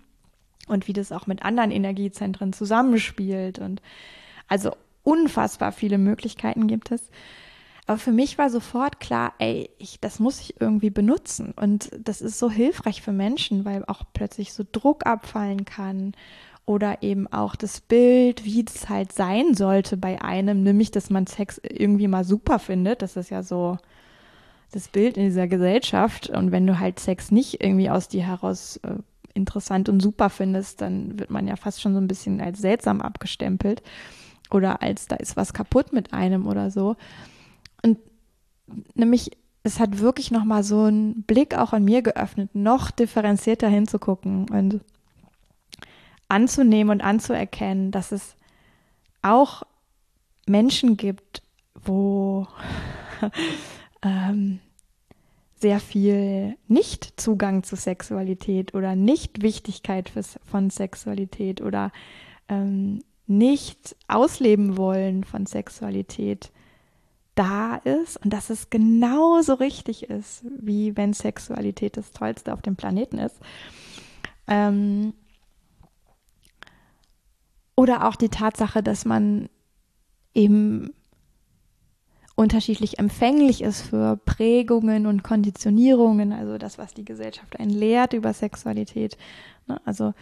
und wie das auch mit anderen Energiezentren zusammenspielt. Und also unfassbar viele Möglichkeiten gibt es. Aber für mich war sofort klar, ey, ich, das muss ich irgendwie benutzen. Und das ist so hilfreich für Menschen, weil auch plötzlich so Druck abfallen kann oder eben auch das Bild, wie es halt sein sollte bei einem, nämlich, dass man Sex irgendwie mal super findet. Das ist ja so das Bild in dieser Gesellschaft. Und wenn du halt Sex nicht irgendwie aus dir heraus äh, interessant und super findest, dann wird man ja fast schon so ein bisschen als seltsam abgestempelt oder als da ist was kaputt mit einem oder so. Und nämlich es hat wirklich noch mal so einen Blick auch an mir geöffnet, noch differenzierter hinzugucken und anzunehmen und anzuerkennen, dass es auch Menschen gibt, wo [LAUGHS] ähm, sehr viel Nicht-Zugang zu Sexualität oder Nicht-Wichtigkeit von Sexualität oder ähm, nicht ausleben wollen von Sexualität da ist und dass es genauso richtig ist, wie wenn Sexualität das Tollste auf dem Planeten ist. Ähm, oder auch die Tatsache, dass man eben unterschiedlich empfänglich ist für Prägungen und Konditionierungen, also das, was die Gesellschaft einen lehrt über Sexualität. Ne? Also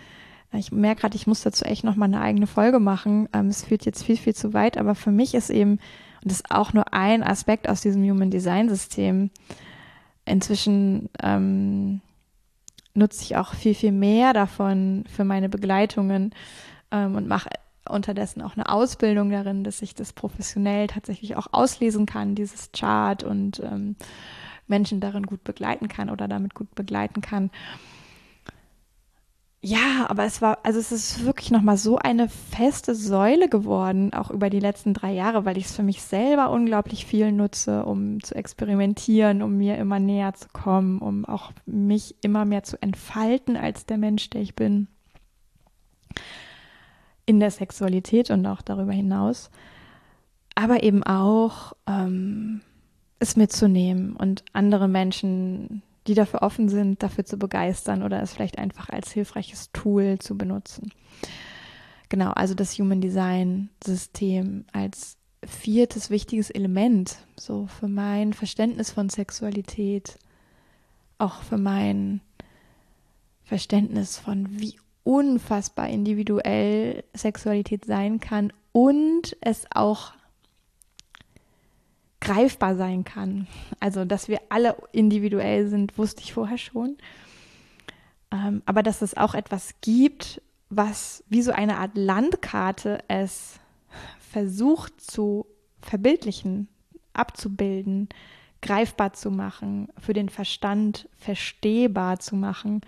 ich merke gerade, ich muss dazu echt nochmal eine eigene Folge machen. Ähm, es führt jetzt viel, viel zu weit, aber für mich ist eben, und das ist auch nur ein Aspekt aus diesem Human Design System, inzwischen ähm, nutze ich auch viel, viel mehr davon für meine Begleitungen ähm, und mache unterdessen auch eine Ausbildung darin, dass ich das professionell tatsächlich auch auslesen kann, dieses Chart und ähm, Menschen darin gut begleiten kann oder damit gut begleiten kann. Ja, aber es war, also es ist wirklich nochmal so eine feste Säule geworden, auch über die letzten drei Jahre, weil ich es für mich selber unglaublich viel nutze, um zu experimentieren, um mir immer näher zu kommen, um auch mich immer mehr zu entfalten als der Mensch, der ich bin in der Sexualität und auch darüber hinaus, aber eben auch ähm, es mitzunehmen und andere Menschen, die dafür offen sind, dafür zu begeistern oder es vielleicht einfach als hilfreiches Tool zu benutzen. Genau, also das Human Design System als viertes wichtiges Element, so für mein Verständnis von Sexualität, auch für mein Verständnis von, wie unfassbar individuell Sexualität sein kann und es auch greifbar sein kann. Also, dass wir alle individuell sind, wusste ich vorher schon. Ähm, aber dass es auch etwas gibt, was wie so eine Art Landkarte es versucht zu verbildlichen, abzubilden, greifbar zu machen, für den Verstand verstehbar zu machen,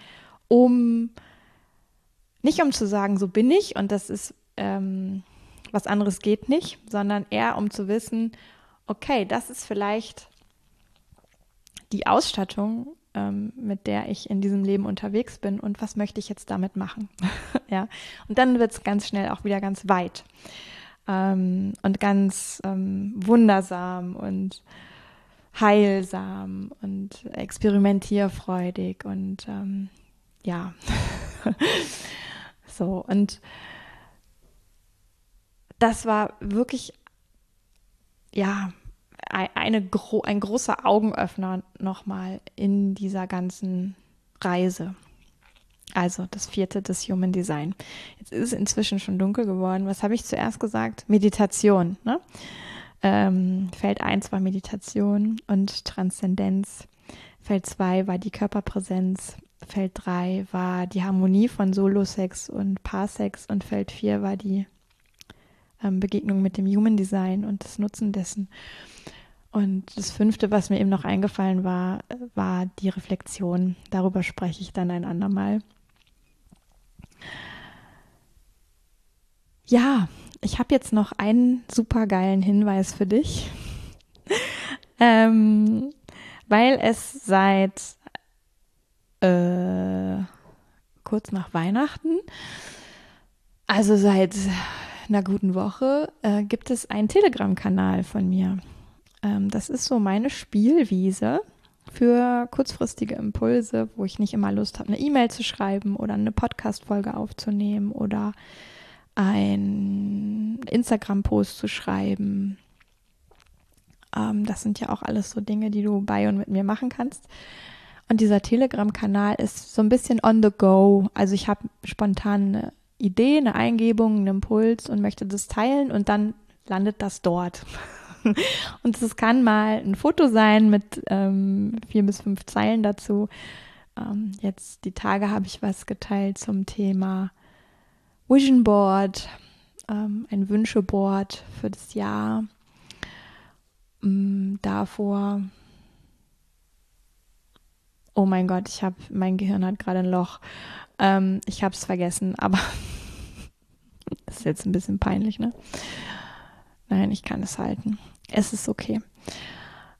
um nicht um zu sagen, so bin ich und das ist ähm, was anderes geht nicht, sondern eher um zu wissen, okay, das ist vielleicht die Ausstattung, ähm, mit der ich in diesem Leben unterwegs bin und was möchte ich jetzt damit machen. [LAUGHS] ja, und dann wird es ganz schnell auch wieder ganz weit ähm, und ganz ähm, wundersam und heilsam und experimentierfreudig und ähm, ja. [LAUGHS] So, und das war wirklich, ja, eine, ein großer Augenöffner nochmal in dieser ganzen Reise. Also das vierte, das Human Design. Jetzt ist es inzwischen schon dunkel geworden. Was habe ich zuerst gesagt? Meditation. Ne? Ähm, Feld 1 war Meditation und Transzendenz. Feld 2 war die Körperpräsenz. Feld 3 war die Harmonie von Solo-Sex und Paarsex und Feld 4 war die ähm, Begegnung mit dem Human Design und das Nutzen dessen. Und das fünfte, was mir eben noch eingefallen war, war die Reflexion. Darüber spreche ich dann ein andermal. Ja, ich habe jetzt noch einen super geilen Hinweis für dich, [LAUGHS] ähm, weil es seit äh, kurz nach Weihnachten. Also seit einer guten Woche äh, gibt es einen Telegram-Kanal von mir. Ähm, das ist so meine Spielwiese für kurzfristige Impulse, wo ich nicht immer Lust habe, eine E-Mail zu schreiben oder eine Podcast-Folge aufzunehmen oder ein Instagram-Post zu schreiben. Ähm, das sind ja auch alles so Dinge, die du bei und mit mir machen kannst. Und dieser Telegram-Kanal ist so ein bisschen on the go. Also ich habe spontan eine Idee, eine Eingebung, einen Impuls und möchte das teilen und dann landet das dort. [LAUGHS] und es kann mal ein Foto sein mit ähm, vier bis fünf Zeilen dazu. Ähm, jetzt die Tage habe ich was geteilt zum Thema Vision Board, ähm, ein Wünscheboard für das Jahr. Ähm, davor, oh mein Gott, ich habe, mein Gehirn hat gerade ein Loch. Ähm, ich habe es vergessen, aber [LAUGHS] das ist jetzt ein bisschen peinlich, ne? Nein, ich kann es halten. Es ist okay.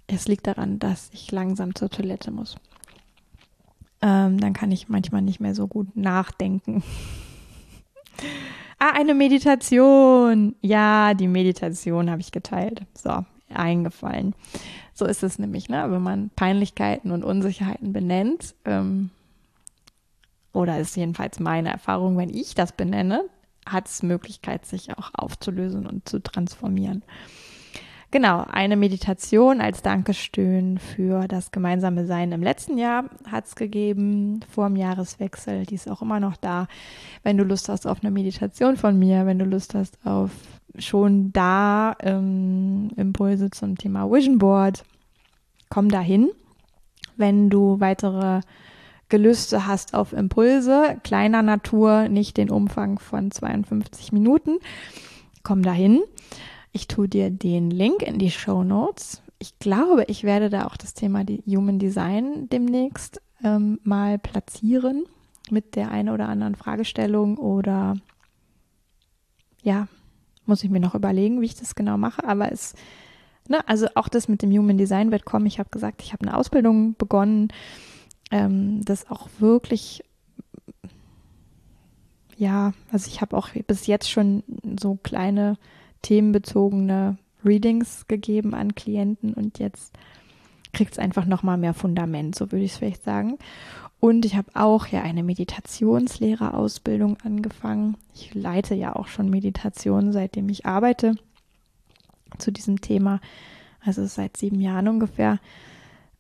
Es liegt daran, dass ich langsam zur Toilette muss. Ähm, dann kann ich manchmal nicht mehr so gut nachdenken. ah, eine Meditation. Ja, die Meditation habe ich geteilt. So, eingefallen. So ist es nämlich, ne? wenn man Peinlichkeiten und Unsicherheiten benennt. Ähm, oder ist jedenfalls meine Erfahrung, wenn ich das benenne, hat es Möglichkeit, sich auch aufzulösen und zu transformieren. Genau, eine Meditation als Dankeschön für das gemeinsame Sein im letzten Jahr hat es gegeben, vor dem Jahreswechsel. Die ist auch immer noch da. Wenn du Lust hast auf eine Meditation von mir, wenn du Lust hast auf schon da ähm, Impulse zum Thema Vision Board, komm dahin. Wenn du weitere Gelüste hast auf Impulse, kleiner Natur, nicht den Umfang von 52 Minuten, komm dahin. Ich tue dir den Link in die Show Notes. Ich glaube, ich werde da auch das Thema Human Design demnächst ähm, mal platzieren mit der einen oder anderen Fragestellung oder ja, muss ich mir noch überlegen, wie ich das genau mache, aber es, ne, also auch das mit dem Human Design wird kommen. Ich habe gesagt, ich habe eine Ausbildung begonnen, ähm, das auch wirklich, ja, also ich habe auch bis jetzt schon so kleine themenbezogene Readings gegeben an Klienten und jetzt kriegt es einfach nochmal mehr Fundament, so würde ich es vielleicht sagen. Und ich habe auch ja eine Meditationslehrerausbildung angefangen. Ich leite ja auch schon Meditation, seitdem ich arbeite zu diesem Thema. Also seit sieben Jahren ungefähr.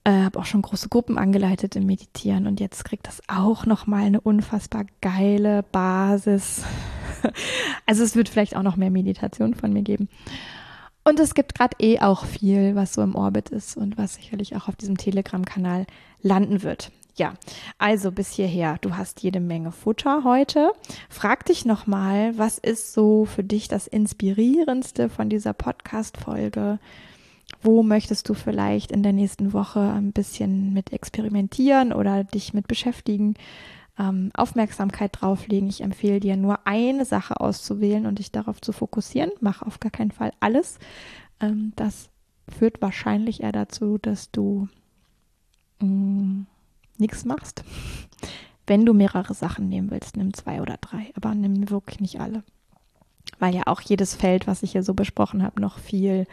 Äh, habe auch schon große Gruppen angeleitet im Meditieren und jetzt kriegt das auch nochmal eine unfassbar geile Basis [LAUGHS] also es wird vielleicht auch noch mehr Meditation von mir geben. Und es gibt gerade eh auch viel, was so im Orbit ist und was sicherlich auch auf diesem Telegram-Kanal landen wird. Ja, also bis hierher. Du hast jede Menge Futter heute. Frag dich nochmal, was ist so für dich das Inspirierendste von dieser Podcast-Folge? Wo möchtest du vielleicht in der nächsten Woche ein bisschen mit experimentieren oder dich mit beschäftigen? ähm, Aufmerksamkeit drauflegen. Ich empfehle dir nur eine Sache auszuwählen und dich darauf zu fokussieren. Mach auf gar keinen Fall alles. Ähm, das führt wahrscheinlich eher dazu, dass du mm, nichts machst. Wenn du mehrere Sachen nehmen willst, nimm zwei oder drei, aber nimm wirklich nicht alle. Weil ja auch jedes Feld, was ich hier so besprochen habe, noch viel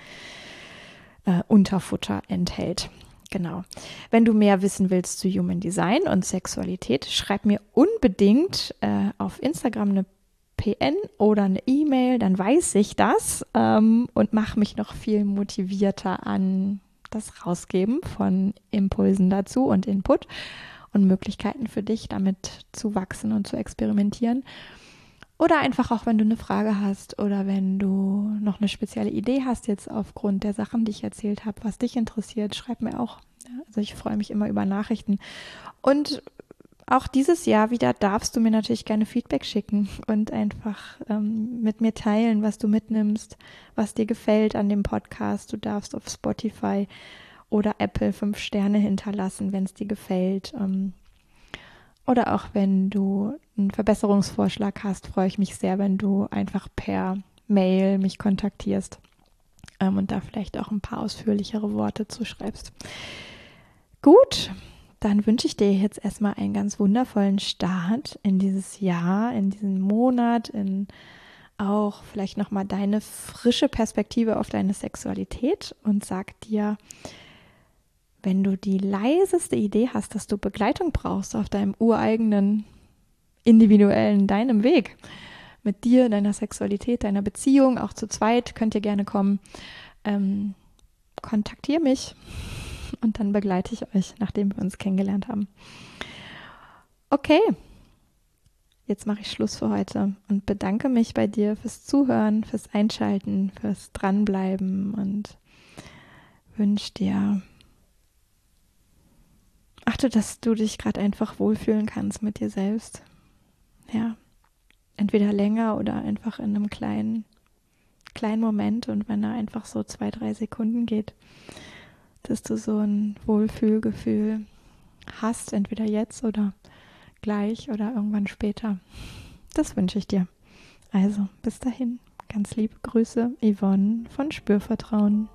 äh, Unterfutter enthält. Genau. Wenn du mehr wissen willst zu Human Design und Sexualität, schreib mir unbedingt äh, auf Instagram eine PN oder eine E-Mail, dann weiß ich das ähm, und mache mich noch viel motivierter an das Rausgeben von Impulsen dazu und Input und Möglichkeiten für dich, damit zu wachsen und zu experimentieren. Oder einfach auch, wenn du eine Frage hast oder wenn du noch eine spezielle Idee hast jetzt aufgrund der Sachen, die ich erzählt habe, was dich interessiert, schreib mir auch. Also ich freue mich immer über Nachrichten. Und auch dieses Jahr wieder darfst du mir natürlich gerne Feedback schicken und einfach ähm, mit mir teilen, was du mitnimmst, was dir gefällt an dem Podcast. Du darfst auf Spotify oder Apple fünf Sterne hinterlassen, wenn es dir gefällt. Ähm, oder auch wenn du einen Verbesserungsvorschlag hast, freue ich mich sehr, wenn du einfach per Mail mich kontaktierst ähm, und da vielleicht auch ein paar ausführlichere Worte zuschreibst. Gut, dann wünsche ich dir jetzt erstmal einen ganz wundervollen Start in dieses Jahr, in diesen Monat, in auch vielleicht nochmal deine frische Perspektive auf deine Sexualität und sag dir, wenn du die leiseste Idee hast, dass du Begleitung brauchst auf deinem ureigenen, individuellen, deinem Weg, mit dir, deiner Sexualität, deiner Beziehung, auch zu zweit, könnt ihr gerne kommen. Ähm, kontaktiere mich und dann begleite ich euch, nachdem wir uns kennengelernt haben. Okay, jetzt mache ich Schluss für heute und bedanke mich bei dir fürs Zuhören, fürs Einschalten, fürs Dranbleiben und wünsche dir, achte, dass du dich gerade einfach wohlfühlen kannst mit dir selbst. Ja, entweder länger oder einfach in einem kleinen, kleinen Moment und wenn er einfach so zwei, drei Sekunden geht, dass du so ein Wohlfühlgefühl hast, entweder jetzt oder gleich oder irgendwann später. Das wünsche ich dir. Also, bis dahin, ganz liebe Grüße, Yvonne von Spürvertrauen.